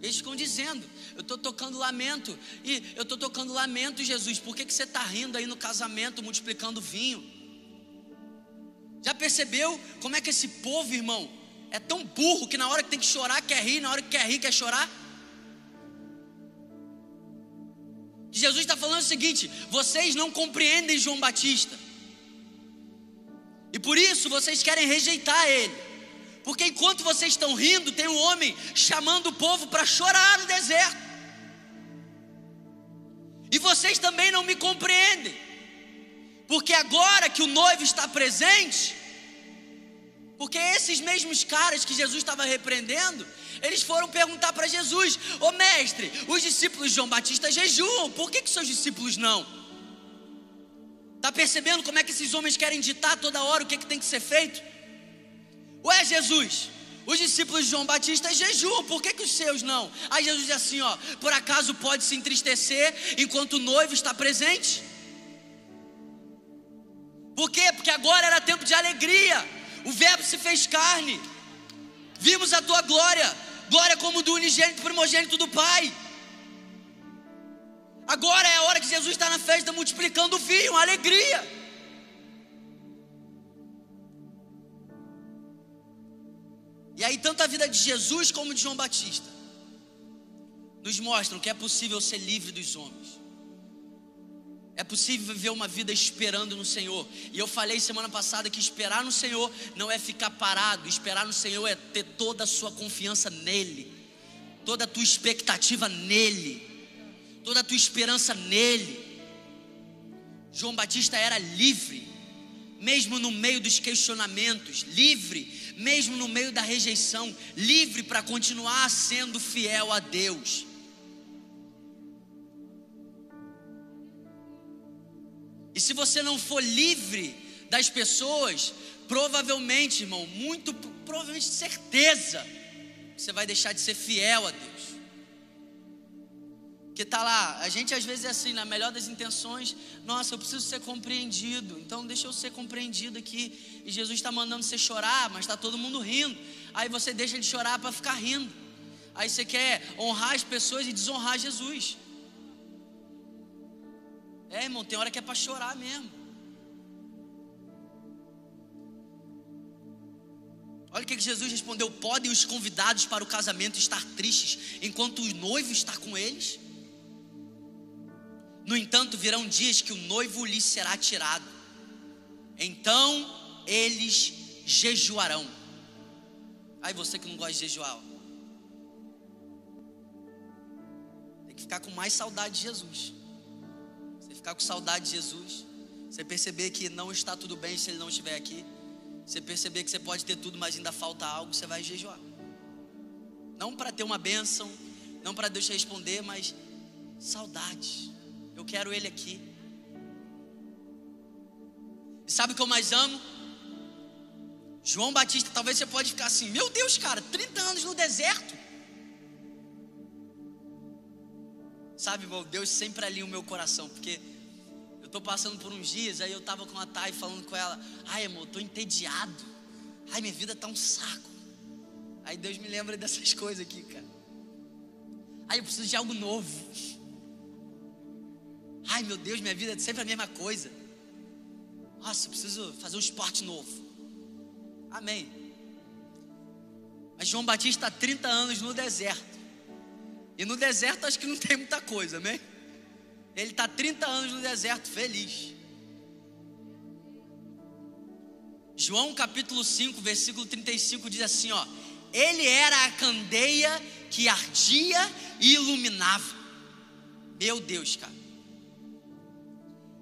Eles ficam dizendo: Eu estou tocando lamento. E eu estou tocando lamento, Jesus. Por que, que você está rindo aí no casamento, multiplicando vinho? Já percebeu como é que esse povo, irmão, é tão burro que na hora que tem que chorar quer rir, na hora que quer rir quer chorar? Jesus está falando o seguinte: vocês não compreendem João Batista. E por isso vocês querem rejeitar ele. Porque enquanto vocês estão rindo, tem um homem chamando o povo para chorar no deserto. E vocês também não me compreendem. Porque agora que o noivo está presente, porque esses mesmos caras que Jesus estava repreendendo, eles foram perguntar para Jesus: Ô mestre, os discípulos de João Batista jejuam, por que, que seus discípulos não? Está percebendo como é que esses homens querem ditar toda hora o que, é que tem que ser feito? Ué, Jesus, os discípulos de João Batista jejuam, por que, que os seus não? Aí Jesus diz assim: ó, por acaso pode se entristecer enquanto o noivo está presente? Por quê? Porque agora era tempo de alegria, o Verbo se fez carne, vimos a tua glória, glória como do unigênito primogênito do Pai. Agora é a hora que Jesus está na festa multiplicando o vinho, alegria. E aí, tanto a vida de Jesus como de João Batista nos mostram que é possível ser livre dos homens. É possível viver uma vida esperando no Senhor. E eu falei semana passada que esperar no Senhor não é ficar parado, esperar no Senhor é ter toda a sua confiança nele, toda a tua expectativa nele toda a tua esperança nele. João Batista era livre, mesmo no meio dos questionamentos, livre, mesmo no meio da rejeição, livre para continuar sendo fiel a Deus. E se você não for livre das pessoas, provavelmente, irmão, muito provavelmente certeza, você vai deixar de ser fiel a Deus. Que tá lá, a gente às vezes é assim, na melhor das intenções, nossa, eu preciso ser compreendido, então deixa eu ser compreendido aqui. E Jesus está mandando você chorar, mas está todo mundo rindo. Aí você deixa de chorar para ficar rindo. Aí você quer honrar as pessoas e desonrar Jesus. É, irmão, tem hora que é para chorar mesmo. Olha o que Jesus respondeu: podem os convidados para o casamento estar tristes enquanto o noivo está com eles? No entanto, virão dias que o noivo lhes será tirado. Então eles jejuarão. Aí você que não gosta de jejuar, ó. tem que ficar com mais saudade de Jesus. Você ficar com saudade de Jesus. Você perceber que não está tudo bem se ele não estiver aqui. Você perceber que você pode ter tudo, mas ainda falta algo, você vai jejuar. Não para ter uma bênção, não para Deus te responder, mas saudade. Eu quero Ele aqui. E sabe o que eu mais amo? João Batista, talvez você pode ficar assim, meu Deus, cara, 30 anos no deserto. Sabe, irmão, Deus sempre alinha o meu coração, porque eu estou passando por uns dias, aí eu estava com a Thay falando com ela, ai irmão, estou entediado, ai minha vida está um saco. Aí Deus me lembra dessas [LAUGHS] coisas aqui, cara. Ai, eu preciso de algo novo. Ai meu Deus, minha vida é sempre a mesma coisa. Nossa, eu preciso fazer um esporte novo. Amém. Mas João Batista está 30 anos no deserto. E no deserto acho que não tem muita coisa, amém? Ele está 30 anos no deserto, feliz. João capítulo 5, versículo 35 diz assim: ó, ele era a candeia que ardia e iluminava. Meu Deus, cara.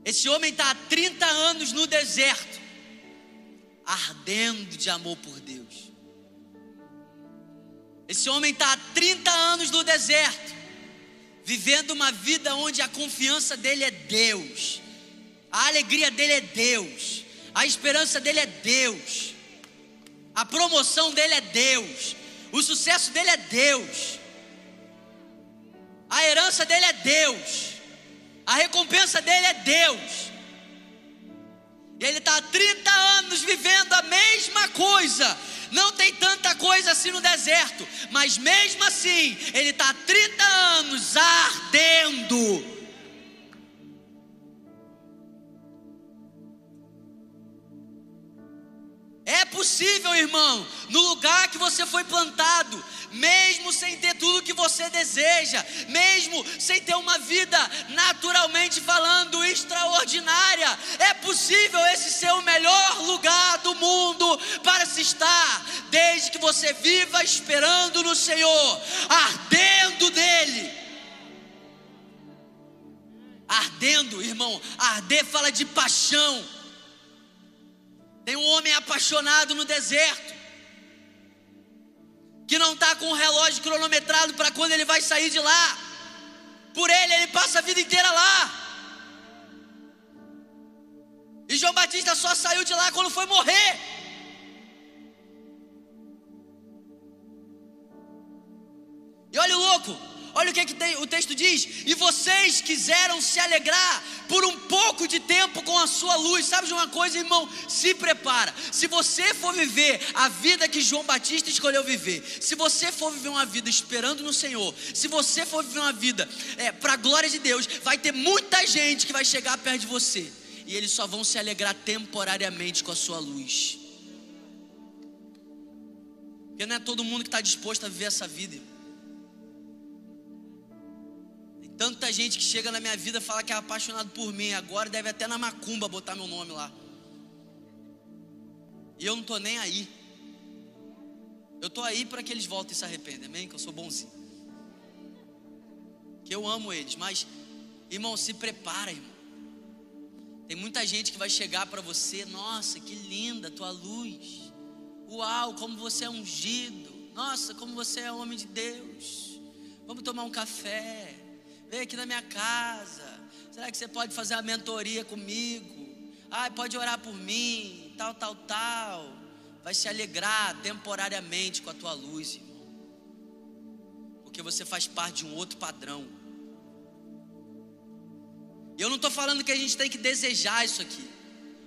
Esse homem está há 30 anos no deserto, ardendo de amor por Deus. Esse homem está há 30 anos no deserto, vivendo uma vida onde a confiança dele é Deus, a alegria dele é Deus, a esperança dele é Deus, a promoção dele é Deus, o sucesso dele é Deus, a herança dele é Deus. A recompensa dele é Deus. E ele está há 30 anos vivendo a mesma coisa. Não tem tanta coisa assim no deserto, mas mesmo assim, ele está há 30 anos ardendo. Possível, irmão, no lugar que você foi plantado, mesmo sem ter tudo que você deseja, mesmo sem ter uma vida naturalmente falando extraordinária, é possível esse ser o melhor lugar do mundo para se estar, desde que você viva esperando no Senhor, ardendo dele. Ardendo, irmão, arder fala de paixão. Tem um homem apaixonado no deserto que não está com o relógio cronometrado para quando ele vai sair de lá. Por ele, ele passa a vida inteira lá. E João Batista só saiu de lá quando foi morrer. E olha o louco, Olha o que, que tem, o texto diz: E vocês quiseram se alegrar por um pouco de tempo com a sua luz. Sabe de uma coisa, irmão? Se prepara. Se você for viver a vida que João Batista escolheu viver, se você for viver uma vida esperando no Senhor, se você for viver uma vida é, para a glória de Deus, vai ter muita gente que vai chegar perto de você e eles só vão se alegrar temporariamente com a sua luz. Porque não é todo mundo que está disposto a viver essa vida. Tanta gente que chega na minha vida fala que é apaixonado por mim, agora deve até na macumba botar meu nome lá. E eu não estou nem aí. Eu estou aí para que eles voltem e se arrependam, amém? Que eu sou bonzinho. Que eu amo eles, mas, irmão, se prepara, irmão. Tem muita gente que vai chegar para você, nossa, que linda tua luz. Uau, como você é ungido. Nossa, como você é homem de Deus. Vamos tomar um café. Vem aqui na minha casa. Será que você pode fazer uma mentoria comigo? Ai, pode orar por mim, tal, tal, tal. Vai se alegrar temporariamente com a tua luz, irmão. Porque você faz parte de um outro padrão. E eu não estou falando que a gente tem que desejar isso aqui.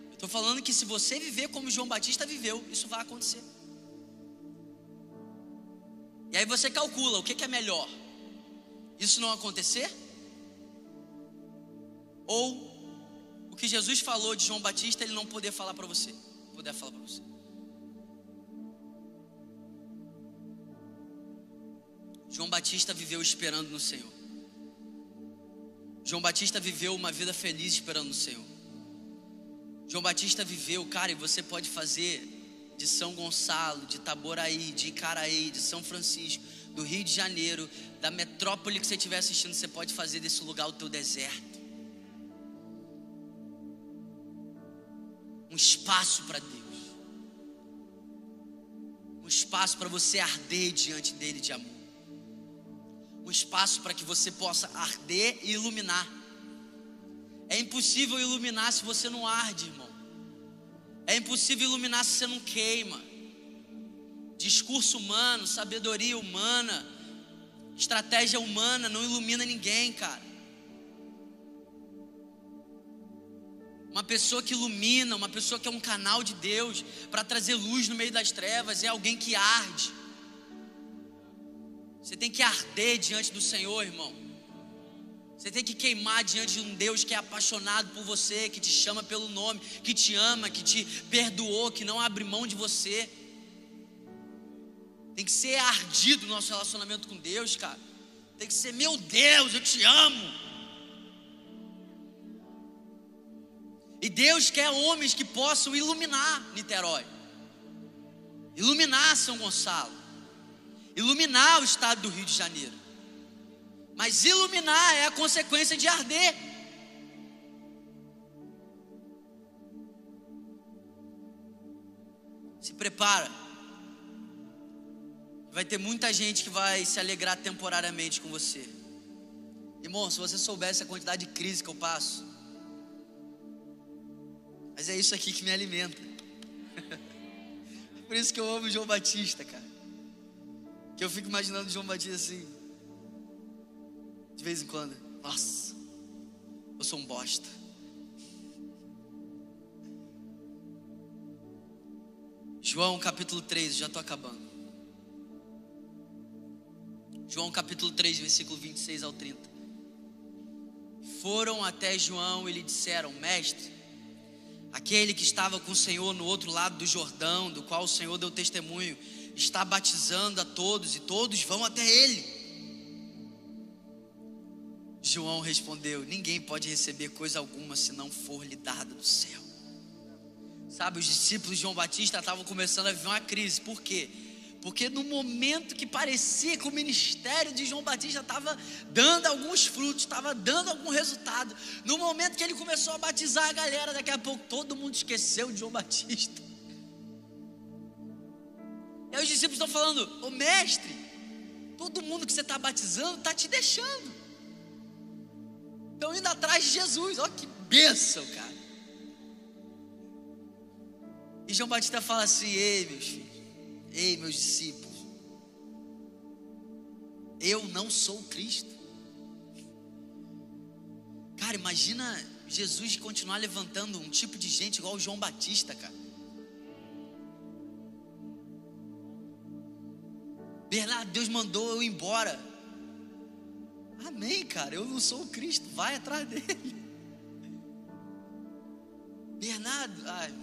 Eu estou falando que se você viver como João Batista viveu, isso vai acontecer. E aí você calcula o que é melhor: isso não acontecer? Ou o que Jesus falou de João Batista, ele não poder falar para você, poder falar para você. João Batista viveu esperando no Senhor. João Batista viveu uma vida feliz esperando o Senhor. João Batista viveu, cara, e você pode fazer de São Gonçalo, de Itaboraí, de Icaraí, de São Francisco, do Rio de Janeiro, da metrópole que você estiver assistindo, você pode fazer desse lugar o teu deserto. Um espaço para Deus. Um espaço para você arder diante dele de amor um espaço para que você possa arder e iluminar. É impossível iluminar se você não arde, irmão. É impossível iluminar se você não queima. Discurso humano, sabedoria humana, estratégia humana não ilumina ninguém, cara. Uma pessoa que ilumina, uma pessoa que é um canal de Deus para trazer luz no meio das trevas, é alguém que arde. Você tem que arder diante do Senhor, irmão. Você tem que queimar diante de um Deus que é apaixonado por você, que te chama pelo nome, que te ama, que te perdoou, que não abre mão de você. Tem que ser ardido o nosso relacionamento com Deus, cara. Tem que ser, meu Deus, eu te amo. E Deus quer homens que possam iluminar Niterói, iluminar São Gonçalo iluminar o estado do Rio de Janeiro. Mas iluminar é a consequência de arder. Se prepara. Vai ter muita gente que vai se alegrar temporariamente com você. Irmão, se você soubesse a quantidade de crise que eu passo. Mas é isso aqui que me alimenta. [LAUGHS] Por isso que eu amo João Batista, cara. Que eu fico imaginando João Batista assim. De vez em quando. Nossa, eu sou um bosta. João capítulo 3, já estou acabando. João capítulo 3, versículo 26 ao 30. Foram até João e lhe disseram: Mestre, aquele que estava com o Senhor no outro lado do Jordão, do qual o Senhor deu testemunho, está batizando a todos e todos vão até ele. João respondeu: Ninguém pode receber coisa alguma se não for lhe dada do céu. Sabe, os discípulos de João Batista estavam começando a viver uma crise. Por quê? Porque no momento que parecia que o ministério de João Batista estava dando alguns frutos, estava dando algum resultado, no momento que ele começou a batizar a galera, daqui a pouco todo mundo esqueceu de João Batista. E aí os discípulos estão falando: Ô mestre, todo mundo que você está batizando está te deixando. Estão indo atrás de Jesus. Olha que bênção, cara. E João Batista fala assim: Ei, meus filhos, ei, meus discípulos, eu não sou o Cristo. Cara, imagina Jesus continuar levantando um tipo de gente igual o João Batista, cara. Bernardo, Deus mandou eu embora. Amém, cara. Eu não sou o Cristo. Vai atrás dele. Bernardo, ai,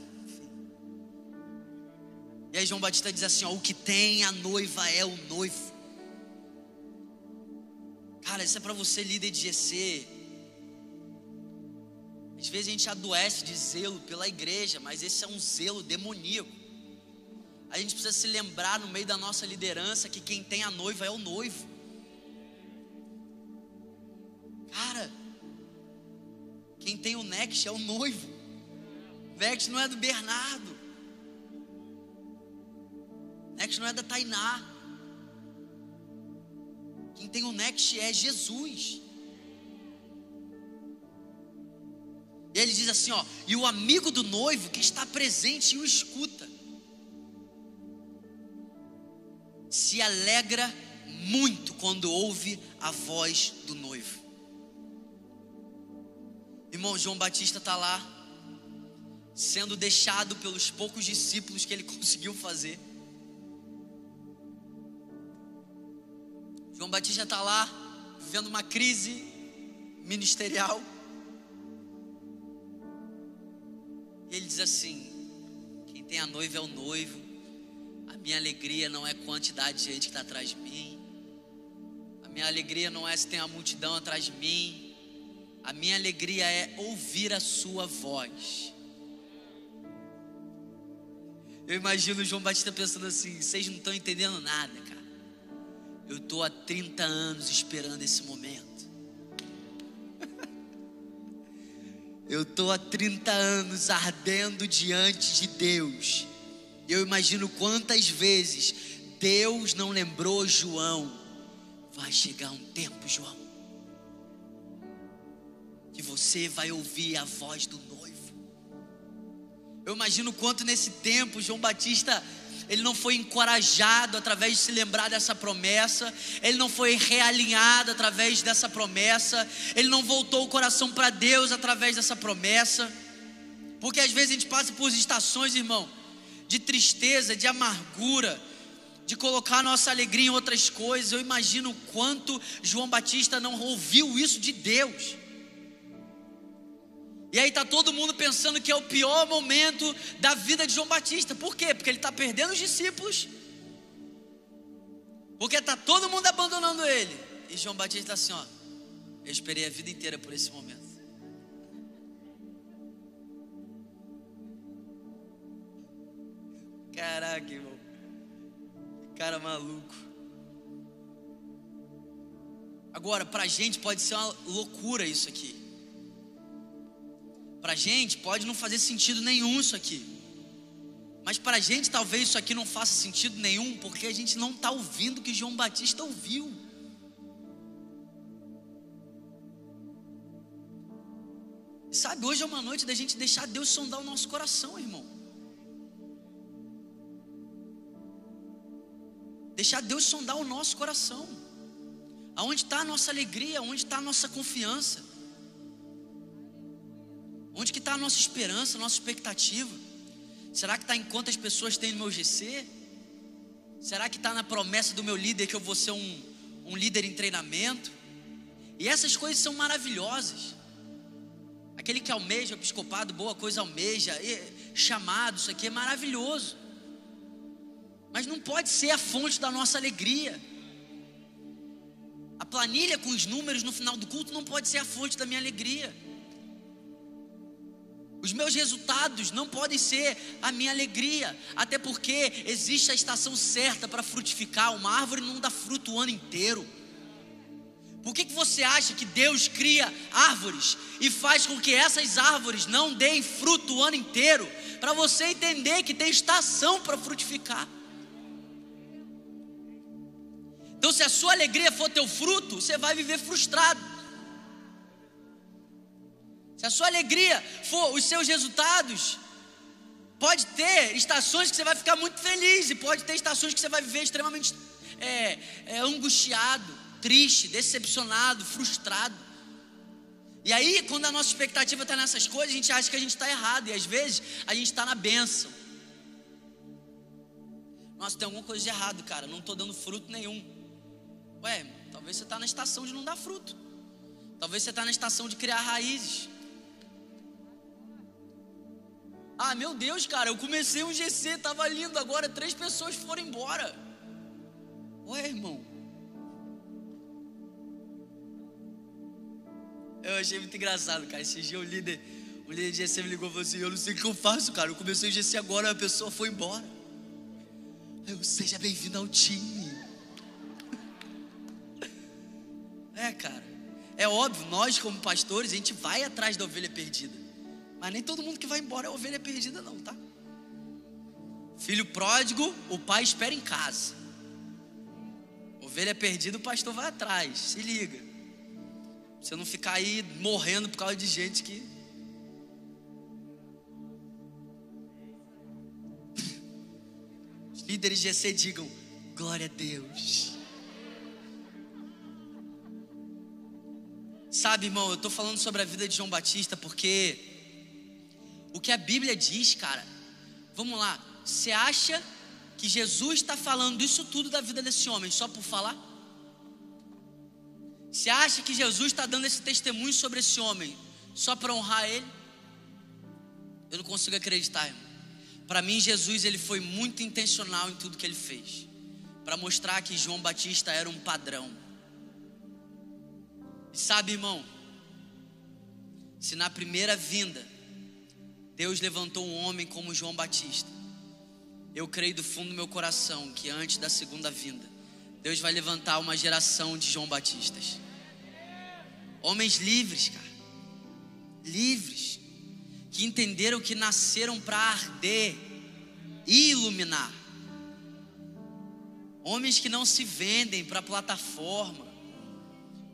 E aí João Batista diz assim: ó, o que tem a noiva é o noivo. Cara, isso é para você, líder de GC. Às vezes a gente adoece de zelo pela igreja, mas esse é um zelo demoníaco. A gente precisa se lembrar no meio da nossa liderança que quem tem a noiva é o noivo. Cara, Quem tem o Next é o noivo. O Next não é do Bernardo. Next não é da Tainá. Quem tem o Next é Jesus. E ele diz assim, ó, e o amigo do noivo que está presente e o escuta, se alegra muito quando ouve a voz do noivo. Irmão, João Batista está lá, sendo deixado pelos poucos discípulos que ele [LAUGHS] conseguiu fazer. João Batista está lá, vivendo uma crise ministerial. E ele diz assim: quem tem a noiva é o noivo. A minha alegria não é quantidade de gente que está atrás de mim. A minha alegria não é se tem uma multidão atrás de mim. A minha alegria é ouvir a sua voz. Eu imagino o João Batista pensando assim: vocês não estão entendendo nada, cara. Eu estou há 30 anos esperando esse momento. [LAUGHS] Eu estou há 30 anos ardendo diante de Deus. Eu imagino quantas vezes Deus não lembrou João. Vai chegar um tempo, João, que você vai ouvir a voz do noivo. Eu imagino quanto nesse tempo João Batista ele não foi encorajado através de se lembrar dessa promessa, ele não foi realinhado através dessa promessa, ele não voltou o coração para Deus através dessa promessa, porque às vezes a gente passa por estações, irmão, de tristeza, de amargura, de colocar nossa alegria em outras coisas. Eu imagino quanto João Batista não ouviu isso de Deus. E aí está todo mundo pensando que é o pior momento da vida de João Batista. Por quê? Porque ele está perdendo os discípulos. Porque está todo mundo abandonando ele. E João Batista está assim, ó. Eu esperei a vida inteira por esse momento. Caraca, irmão. Cara maluco. Agora, para a gente pode ser uma loucura isso aqui. Para a gente pode não fazer sentido nenhum isso aqui. Mas para a gente talvez isso aqui não faça sentido nenhum, porque a gente não está ouvindo o que João Batista ouviu. Sabe, hoje é uma noite da gente deixar Deus sondar o nosso coração, irmão. Deixar Deus sondar o nosso coração. Aonde está a nossa alegria, onde está a nossa confiança. Onde que está a nossa esperança, a nossa expectativa? Será que está em quantas pessoas tem no meu GC? Será que está na promessa do meu líder que eu vou ser um, um líder em treinamento? E essas coisas são maravilhosas. Aquele que almeja o episcopado, boa coisa almeja, chamado, isso aqui é maravilhoso. Mas não pode ser a fonte da nossa alegria. A planilha com os números no final do culto não pode ser a fonte da minha alegria. Os meus resultados não podem ser a minha alegria, até porque existe a estação certa para frutificar. Uma árvore não dá fruto o ano inteiro. Por que, que você acha que Deus cria árvores e faz com que essas árvores não deem fruto o ano inteiro? Para você entender que tem estação para frutificar. Então, se a sua alegria for teu fruto, você vai viver frustrado. Se a sua alegria for os seus resultados, pode ter estações que você vai ficar muito feliz, e pode ter estações que você vai viver extremamente é, é, angustiado, triste, decepcionado, frustrado. E aí, quando a nossa expectativa está nessas coisas, a gente acha que a gente está errado, e às vezes a gente está na benção. Nossa, tem alguma coisa de errado, cara, não estou dando fruto nenhum. Ué, talvez você está na estação de não dar fruto. Talvez você está na estação de criar raízes. Ah, meu Deus, cara, eu comecei um GC, tava lindo, agora três pessoas foram embora. Ué, irmão. Eu achei muito engraçado, cara. Esse dia o líder, o líder de GC me ligou e falou assim: Eu não sei o que eu faço, cara. Eu comecei o GC agora, a pessoa foi embora. Eu, seja bem-vindo ao time. É, cara. É óbvio, nós como pastores, a gente vai atrás da ovelha perdida. Mas nem todo mundo que vai embora é ovelha perdida, não, tá? Filho pródigo, o pai espera em casa. Ovelha perdida, o pastor vai atrás. Se liga. Você não ficar aí morrendo por causa de gente que. [LAUGHS] Os líderes de GC digam: glória a Deus. Sabe, irmão, eu estou falando sobre a vida de João Batista porque o que a Bíblia diz, cara, vamos lá, você acha que Jesus está falando isso tudo da vida desse homem só por falar? Você acha que Jesus está dando esse testemunho sobre esse homem só para honrar ele? Eu não consigo acreditar, irmão. Para mim, Jesus ele foi muito intencional em tudo que ele fez, para mostrar que João Batista era um padrão. E sabe, irmão, se na primeira vinda Deus levantou um homem como João Batista, eu creio do fundo do meu coração que antes da segunda vinda, Deus vai levantar uma geração de João Batistas. Homens livres, cara. Livres. Que entenderam que nasceram para arder e iluminar. Homens que não se vendem para plataforma.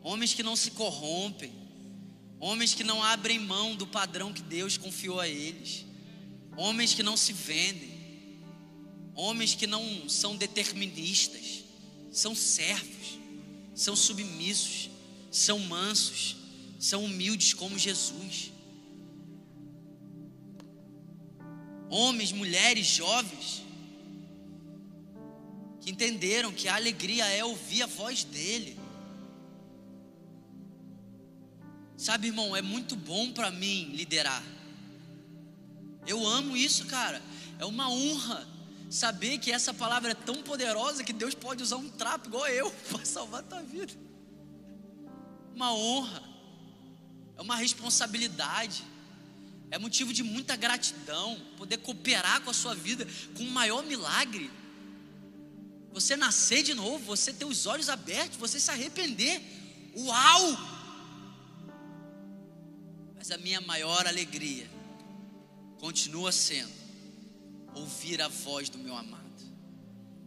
Homens que não se corrompem. Homens que não abrem mão do padrão que Deus confiou a eles. Homens que não se vendem. Homens que não são deterministas são servos, são submissos, são mansos, são humildes como Jesus. Homens, mulheres, jovens, que entenderam que a alegria é ouvir a voz dEle. Sabe, irmão, é muito bom para mim liderar. Eu amo isso, cara. É uma honra saber que essa palavra é tão poderosa que Deus pode usar um trapo igual eu [LAUGHS] para salvar a tua vida. Uma honra, é uma responsabilidade, é motivo de muita gratidão poder cooperar com a sua vida com o maior milagre. Você nascer de novo, você ter os olhos abertos, você se arrepender. Uau! Mas a minha maior alegria continua sendo ouvir a voz do meu amado.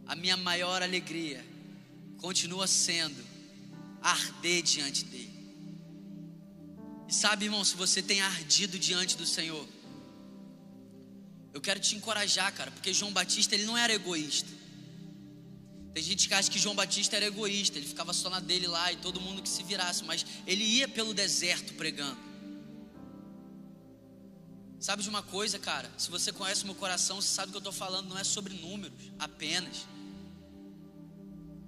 A minha maior alegria continua sendo arder diante dele. E sabe, irmão, se você tem ardido diante do Senhor, eu quero te encorajar, cara, porque João Batista ele não era egoísta. Tem gente que acha que João Batista era egoísta, ele ficava só na dele lá e todo mundo que se virasse, mas ele ia pelo deserto pregando. Sabe de uma coisa, cara? Se você conhece o meu coração, você sabe que eu estou falando não é sobre números apenas.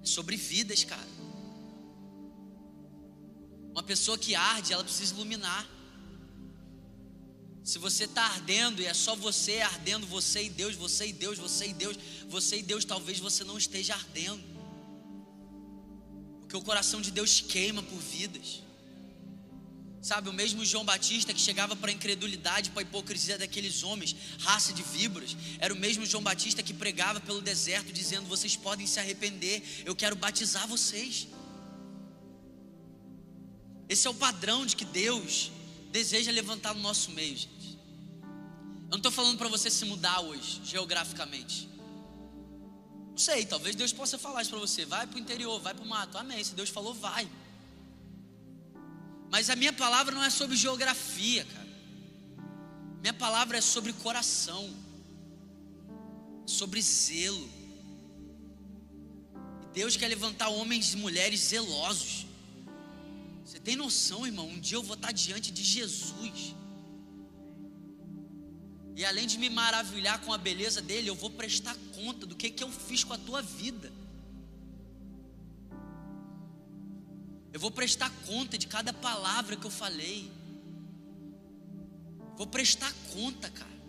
É sobre vidas, cara. Uma pessoa que arde, ela precisa iluminar. Se você está ardendo e é só você ardendo, você e Deus, você e Deus, você e Deus, você e Deus, talvez você não esteja ardendo. Porque o coração de Deus queima por vidas. Sabe, o mesmo João Batista que chegava para a incredulidade, para a hipocrisia daqueles homens, raça de víboras, era o mesmo João Batista que pregava pelo deserto, dizendo: Vocês podem se arrepender, eu quero batizar vocês. Esse é o padrão de que Deus deseja levantar no nosso meio, gente. Eu não estou falando para você se mudar hoje, geograficamente. Não sei, talvez Deus possa falar isso para você. Vai para o interior, vai para o mato. Amém. Se Deus falou, vai. Mas a minha palavra não é sobre geografia, cara. Minha palavra é sobre coração, sobre zelo. Deus quer levantar homens e mulheres zelosos. Você tem noção, irmão? Um dia eu vou estar diante de Jesus. E além de me maravilhar com a beleza dele, eu vou prestar conta do que, que eu fiz com a tua vida. Eu vou prestar conta de cada palavra que eu falei. Vou prestar conta, cara.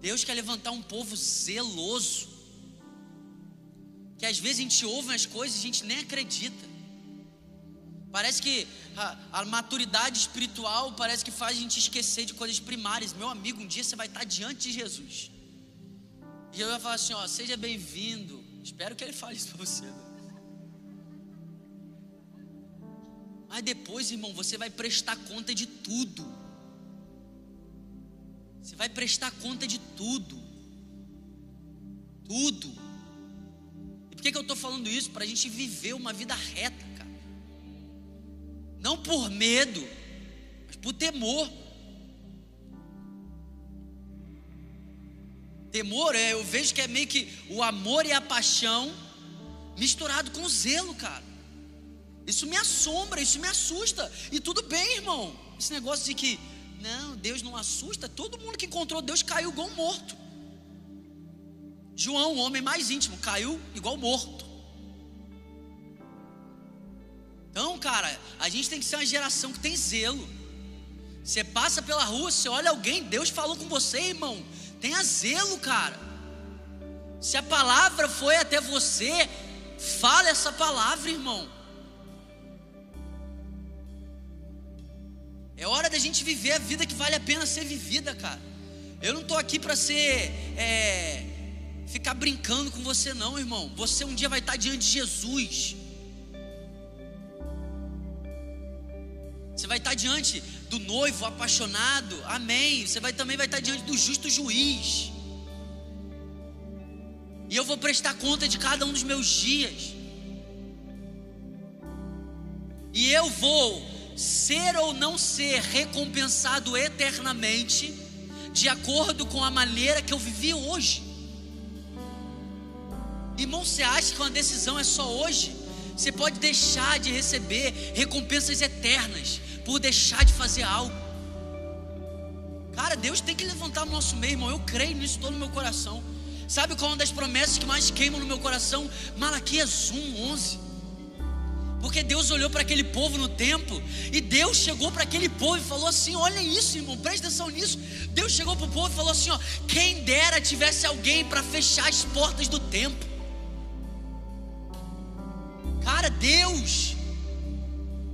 Deus quer levantar um povo zeloso. Que às vezes a gente ouve as coisas e a gente nem acredita. Parece que a, a, maturidade espiritual parece que faz a gente esquecer de coisas primárias. Meu amigo, um dia você vai estar diante de Jesus. E Jesus vai falar assim: ó, seja bem-vindo. Espero que ele fale isso para você. Né? Mas depois, irmão, você vai prestar conta de tudo. Você vai prestar conta de tudo. Tudo. E por que, que eu estou falando isso? Para a gente viver uma vida reta, cara. Não por medo, mas por temor. Temor, é, eu vejo que é meio que o amor e a paixão misturado com zelo, cara. Isso me assombra, isso me assusta. E tudo bem, irmão. Esse negócio de que, não, Deus não assusta. Todo mundo que encontrou Deus caiu igual morto. João, o homem mais íntimo, caiu igual morto. Então, cara, a gente tem que ser uma geração que tem zelo. Você passa pela rua, você olha alguém, Deus falou com você, irmão. Tenha zelo, cara. Se a palavra foi até você, fale essa palavra, irmão. É hora da gente viver a vida que vale a pena ser vivida, cara. Eu não estou aqui para ser, é, ficar brincando com você, não, irmão. Você um dia vai estar diante de Jesus. Você vai estar diante do noivo apaixonado, amém. Você vai também vai estar diante do justo juiz. E eu vou prestar conta de cada um dos meus dias. E eu vou ser ou não ser recompensado eternamente, de acordo com a maneira que eu vivi hoje. Irmão, você acha que uma decisão é só hoje? Você pode deixar de receber recompensas eternas por deixar de fazer algo. Cara, Deus tem que levantar no nosso meio, irmão. Eu creio nisso todo no meu coração. Sabe qual é uma das promessas que mais queimam no meu coração? Malaquias 1, 11. Porque Deus olhou para aquele povo no templo e Deus chegou para aquele povo e falou assim: Olha isso, irmão, presta atenção nisso. Deus chegou para o povo e falou assim: ó, Quem dera tivesse alguém para fechar as portas do templo. Cara, Deus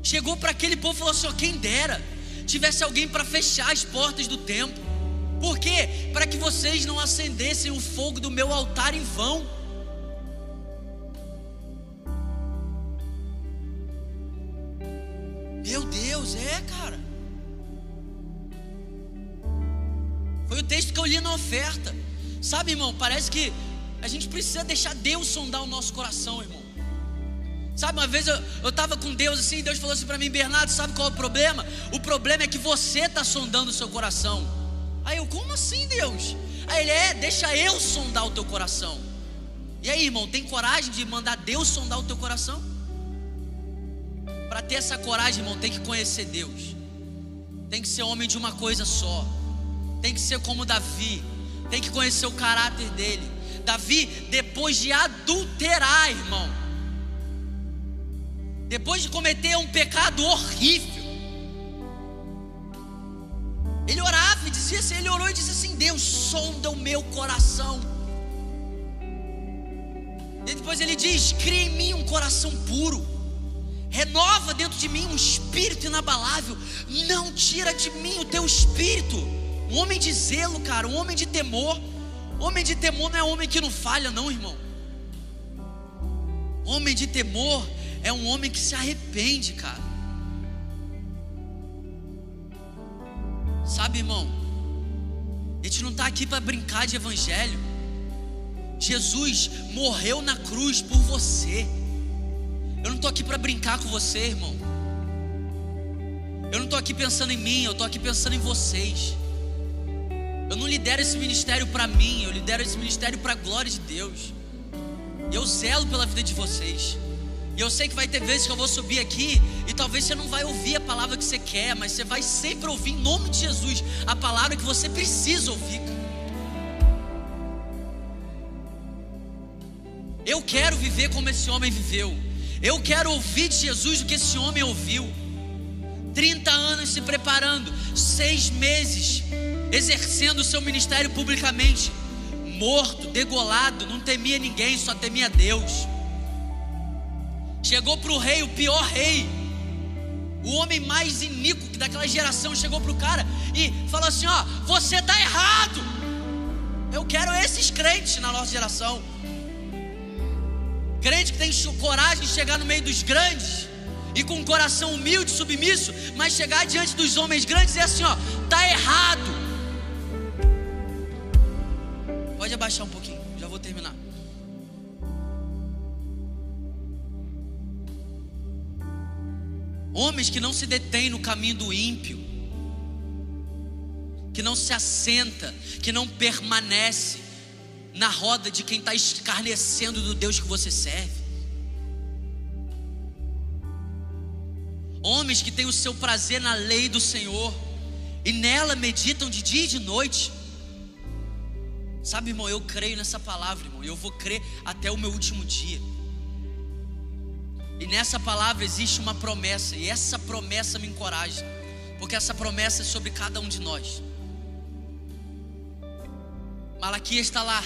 chegou para aquele povo e falou assim: ó, quem dera tivesse alguém para fechar as portas do templo. Por quê? Para que vocês não acendessem o fogo do meu altar em vão. Oferta. Sabe, irmão, parece que a gente precisa deixar Deus sondar o nosso coração, irmão. Sabe, uma vez eu estava com Deus assim, Deus falou assim para mim, Bernardo, sabe qual é o problema? O problema é que você está sondando o seu coração. Aí eu, como assim, Deus? Aí ele é, deixa eu sondar o teu coração. E aí, irmão, tem coragem de mandar Deus sondar o teu coração? Para ter essa coragem, irmão, tem que conhecer Deus. Tem que ser homem de uma coisa só. Tem que ser como Davi. Tem que conhecer o caráter dele. Davi, depois de adulterar, irmão, depois de cometer um pecado horrível, ele orava e dizia assim: ele orou e disse assim: Deus, sonda o meu coração. E depois ele diz: cria em mim um coração puro, renova dentro de mim um espírito inabalável, não tira de mim o teu espírito. Um homem de zelo, cara, um homem de temor. Homem de temor não é homem que não falha, não, irmão. Homem de temor é um homem que se arrepende, cara. Sabe, irmão, a gente não está aqui para brincar de evangelho. Jesus morreu na cruz por você. Eu não estou aqui para brincar com você, irmão. Eu não estou aqui pensando em mim, eu estou aqui pensando em vocês. Eu não lidero esse ministério para mim, eu lidero esse ministério para a glória de Deus. Eu zelo pela vida de vocês. E eu sei que vai ter vezes que eu vou subir aqui e talvez você não vai ouvir a palavra que você quer, mas você vai sempre ouvir em nome de Jesus a palavra que você precisa ouvir. Eu quero viver como esse homem viveu. Eu quero ouvir de Jesus o que esse homem ouviu. 30 anos se preparando, seis meses exercendo o seu ministério publicamente, morto, degolado, não temia ninguém, só temia Deus. Chegou para o rei, o pior rei, o homem mais iníquo daquela geração, chegou para o cara e falou assim: Ó, você está errado. Eu quero esses crentes na nossa geração. Crente que tem coragem de chegar no meio dos grandes e com um coração humilde, submisso, mas chegar diante dos homens grandes e dizer assim: ó, tá errado. Abaixar um pouquinho, já vou terminar. Homens que não se detêm no caminho do ímpio, que não se assenta, que não permanece na roda de quem está escarnecendo do Deus que você serve. Homens que têm o seu prazer na lei do Senhor e nela meditam de dia e de noite. Sabe, irmão, eu creio nessa palavra, irmão, e eu vou crer até o meu último dia. E nessa palavra existe uma promessa, e essa promessa me encoraja, porque essa promessa é sobre cada um de nós. Malaquias está lá,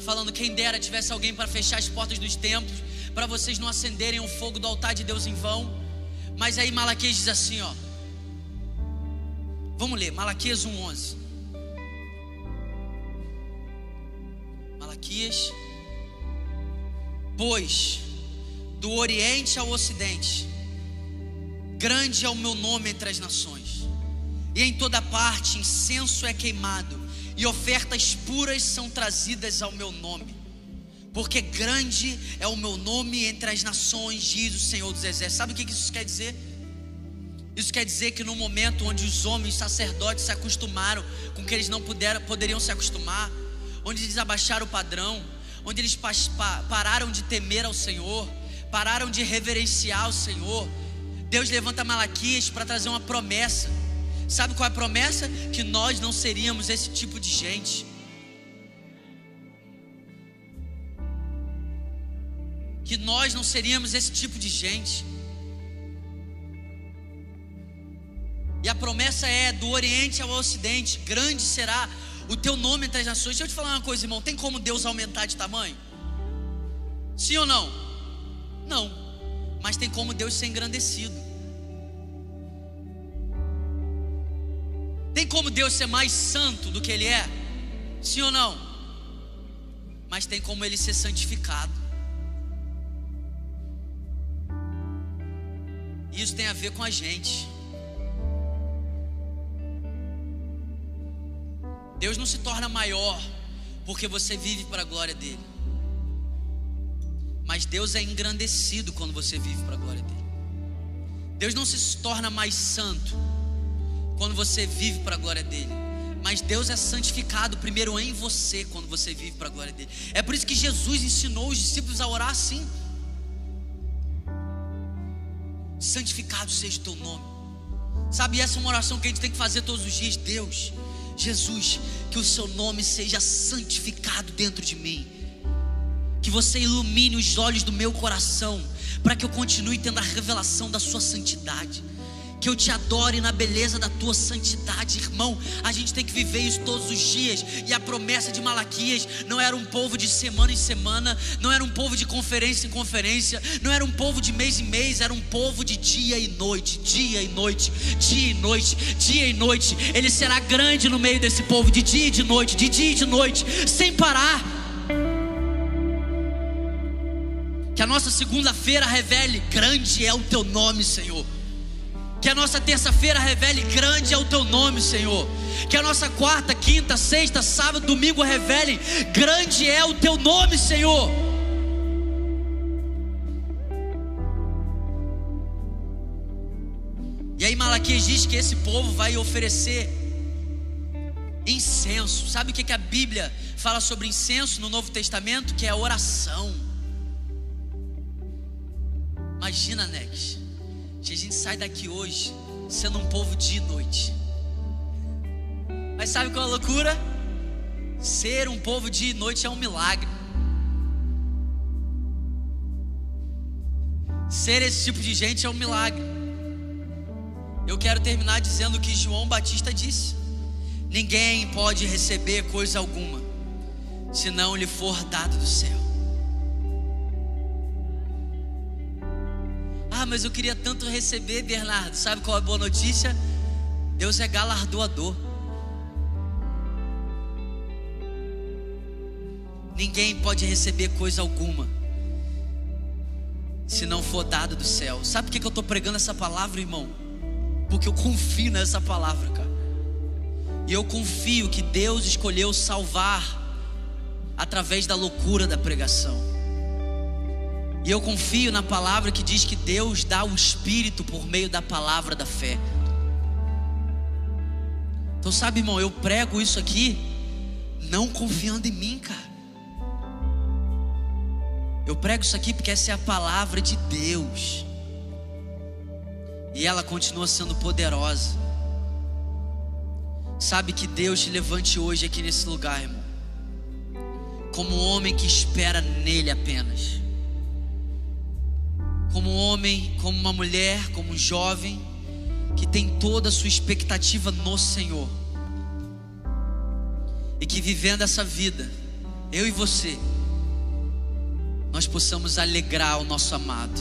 falando: quem dera tivesse alguém para fechar as portas dos templos, para vocês não acenderem o fogo do altar de Deus em vão. Mas aí Malaquias diz assim: ó, vamos ler, Malaquias 1,11. Malaquias, pois do Oriente ao Ocidente. Grande é o meu nome entre as nações, e em toda parte incenso é queimado, e ofertas puras são trazidas ao meu nome, porque grande é o meu nome entre as nações, diz o Senhor dos Exércitos. Sabe o que isso quer dizer? Isso quer dizer que no momento onde os homens sacerdotes se acostumaram com que eles não puderam, poderiam se acostumar, onde eles abaixaram o padrão, onde eles pararam de temer ao Senhor, pararam de reverenciar o Senhor. Deus levanta Malaquias para trazer uma promessa. Sabe qual é a promessa? Que nós não seríamos esse tipo de gente. Que nós não seríamos esse tipo de gente. E a promessa é: do Oriente ao Ocidente, grande será o teu nome entre as nações. Deixa eu te falar uma coisa, irmão: tem como Deus aumentar de tamanho? Sim ou não? Não, mas tem como Deus ser engrandecido. Tem como Deus ser mais santo do que Ele é? Sim ou não? Mas tem como Ele ser santificado. Isso tem a ver com a gente. Deus não se torna maior porque você vive para a glória dele. Mas Deus é engrandecido quando você vive para a glória dele. Deus não se torna mais santo quando você vive para a glória dele. Mas Deus é santificado primeiro em você quando você vive para a glória dele. É por isso que Jesus ensinou os discípulos a orar assim: Santificado seja o teu nome. Sabe, essa é uma oração que a gente tem que fazer todos os dias. Deus, Jesus, que o seu nome seja santificado dentro de mim que você ilumine os olhos do meu coração, para que eu continue tendo a revelação da Sua santidade. Que eu te adore na beleza da tua santidade, irmão. A gente tem que viver isso todos os dias. E a promessa de Malaquias não era um povo de semana em semana, não era um povo de conferência em conferência, não era um povo de mês em mês, era um povo de dia e noite, dia e noite, dia e noite, dia e noite. Ele será grande no meio desse povo, de dia e de noite, de dia e de noite, sem parar. Que a nossa segunda-feira revele: grande é o teu nome, Senhor. Que a nossa terça-feira revele: grande é o teu nome, Senhor. Que a nossa quarta, quinta, sexta, sábado, domingo revele: grande é o teu nome, Senhor. E aí Malaquias diz que esse povo vai oferecer incenso. Sabe o que, que a Bíblia fala sobre incenso no Novo Testamento? Que é oração. Imagina, Nex, se a gente sai daqui hoje sendo um povo dia e noite. Mas sabe qual é a loucura? Ser um povo dia e noite é um milagre. Ser esse tipo de gente é um milagre. Eu quero terminar dizendo o que João Batista disse: Ninguém pode receber coisa alguma, se não lhe for dado do céu. Ah, mas eu queria tanto receber, Bernardo. Sabe qual é a boa notícia? Deus é galardoador. Ninguém pode receber coisa alguma se não for dado do céu. Sabe por que eu estou pregando essa palavra, irmão? Porque eu confio nessa palavra, cara. E eu confio que Deus escolheu salvar através da loucura da pregação. E eu confio na palavra que diz que Deus dá o Espírito por meio da palavra da fé. Então, sabe, irmão, eu prego isso aqui não confiando em mim, cara. Eu prego isso aqui porque essa é a palavra de Deus. E ela continua sendo poderosa. Sabe que Deus te levante hoje aqui nesse lugar, irmão. Como um homem que espera nele apenas. Como um homem, como uma mulher, como um jovem que tem toda a sua expectativa no Senhor. E que vivendo essa vida, eu e você, nós possamos alegrar o nosso amado.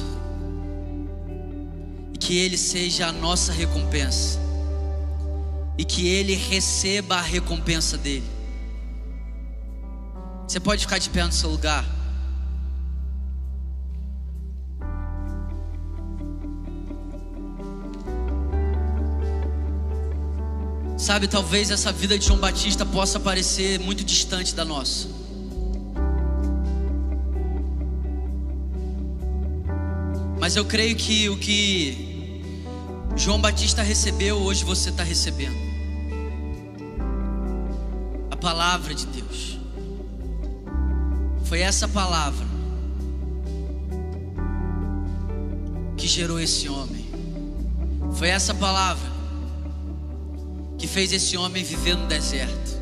E que Ele seja a nossa recompensa. E que Ele receba a recompensa dele. Você pode ficar de pé no seu lugar. Sabe, talvez essa vida de João Batista possa parecer muito distante da nossa. Mas eu creio que o que João Batista recebeu, hoje você está recebendo. A palavra de Deus. Foi essa palavra que gerou esse homem. Foi essa palavra que fez esse homem viver no deserto.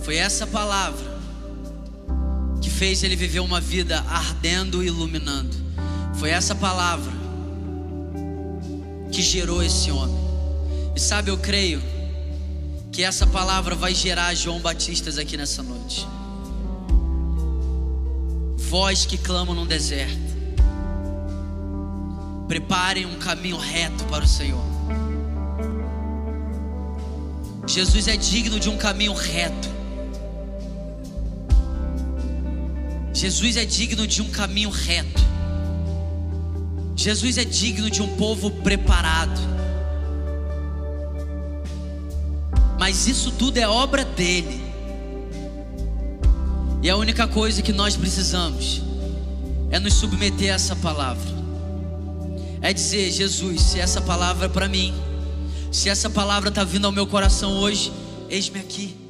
Foi essa palavra que fez ele viver uma vida ardendo e iluminando. Foi essa palavra que gerou esse homem. E sabe, eu creio que essa palavra vai gerar João Batistas aqui nessa noite. Voz que clamam no deserto. Preparem um caminho reto para o Senhor. Jesus é digno de um caminho reto. Jesus é digno de um caminho reto. Jesus é digno de um povo preparado. Mas isso tudo é obra dele. E a única coisa que nós precisamos é nos submeter a essa palavra. É dizer, Jesus, se essa palavra é para mim, se essa palavra está vindo ao meu coração hoje, eis-me aqui.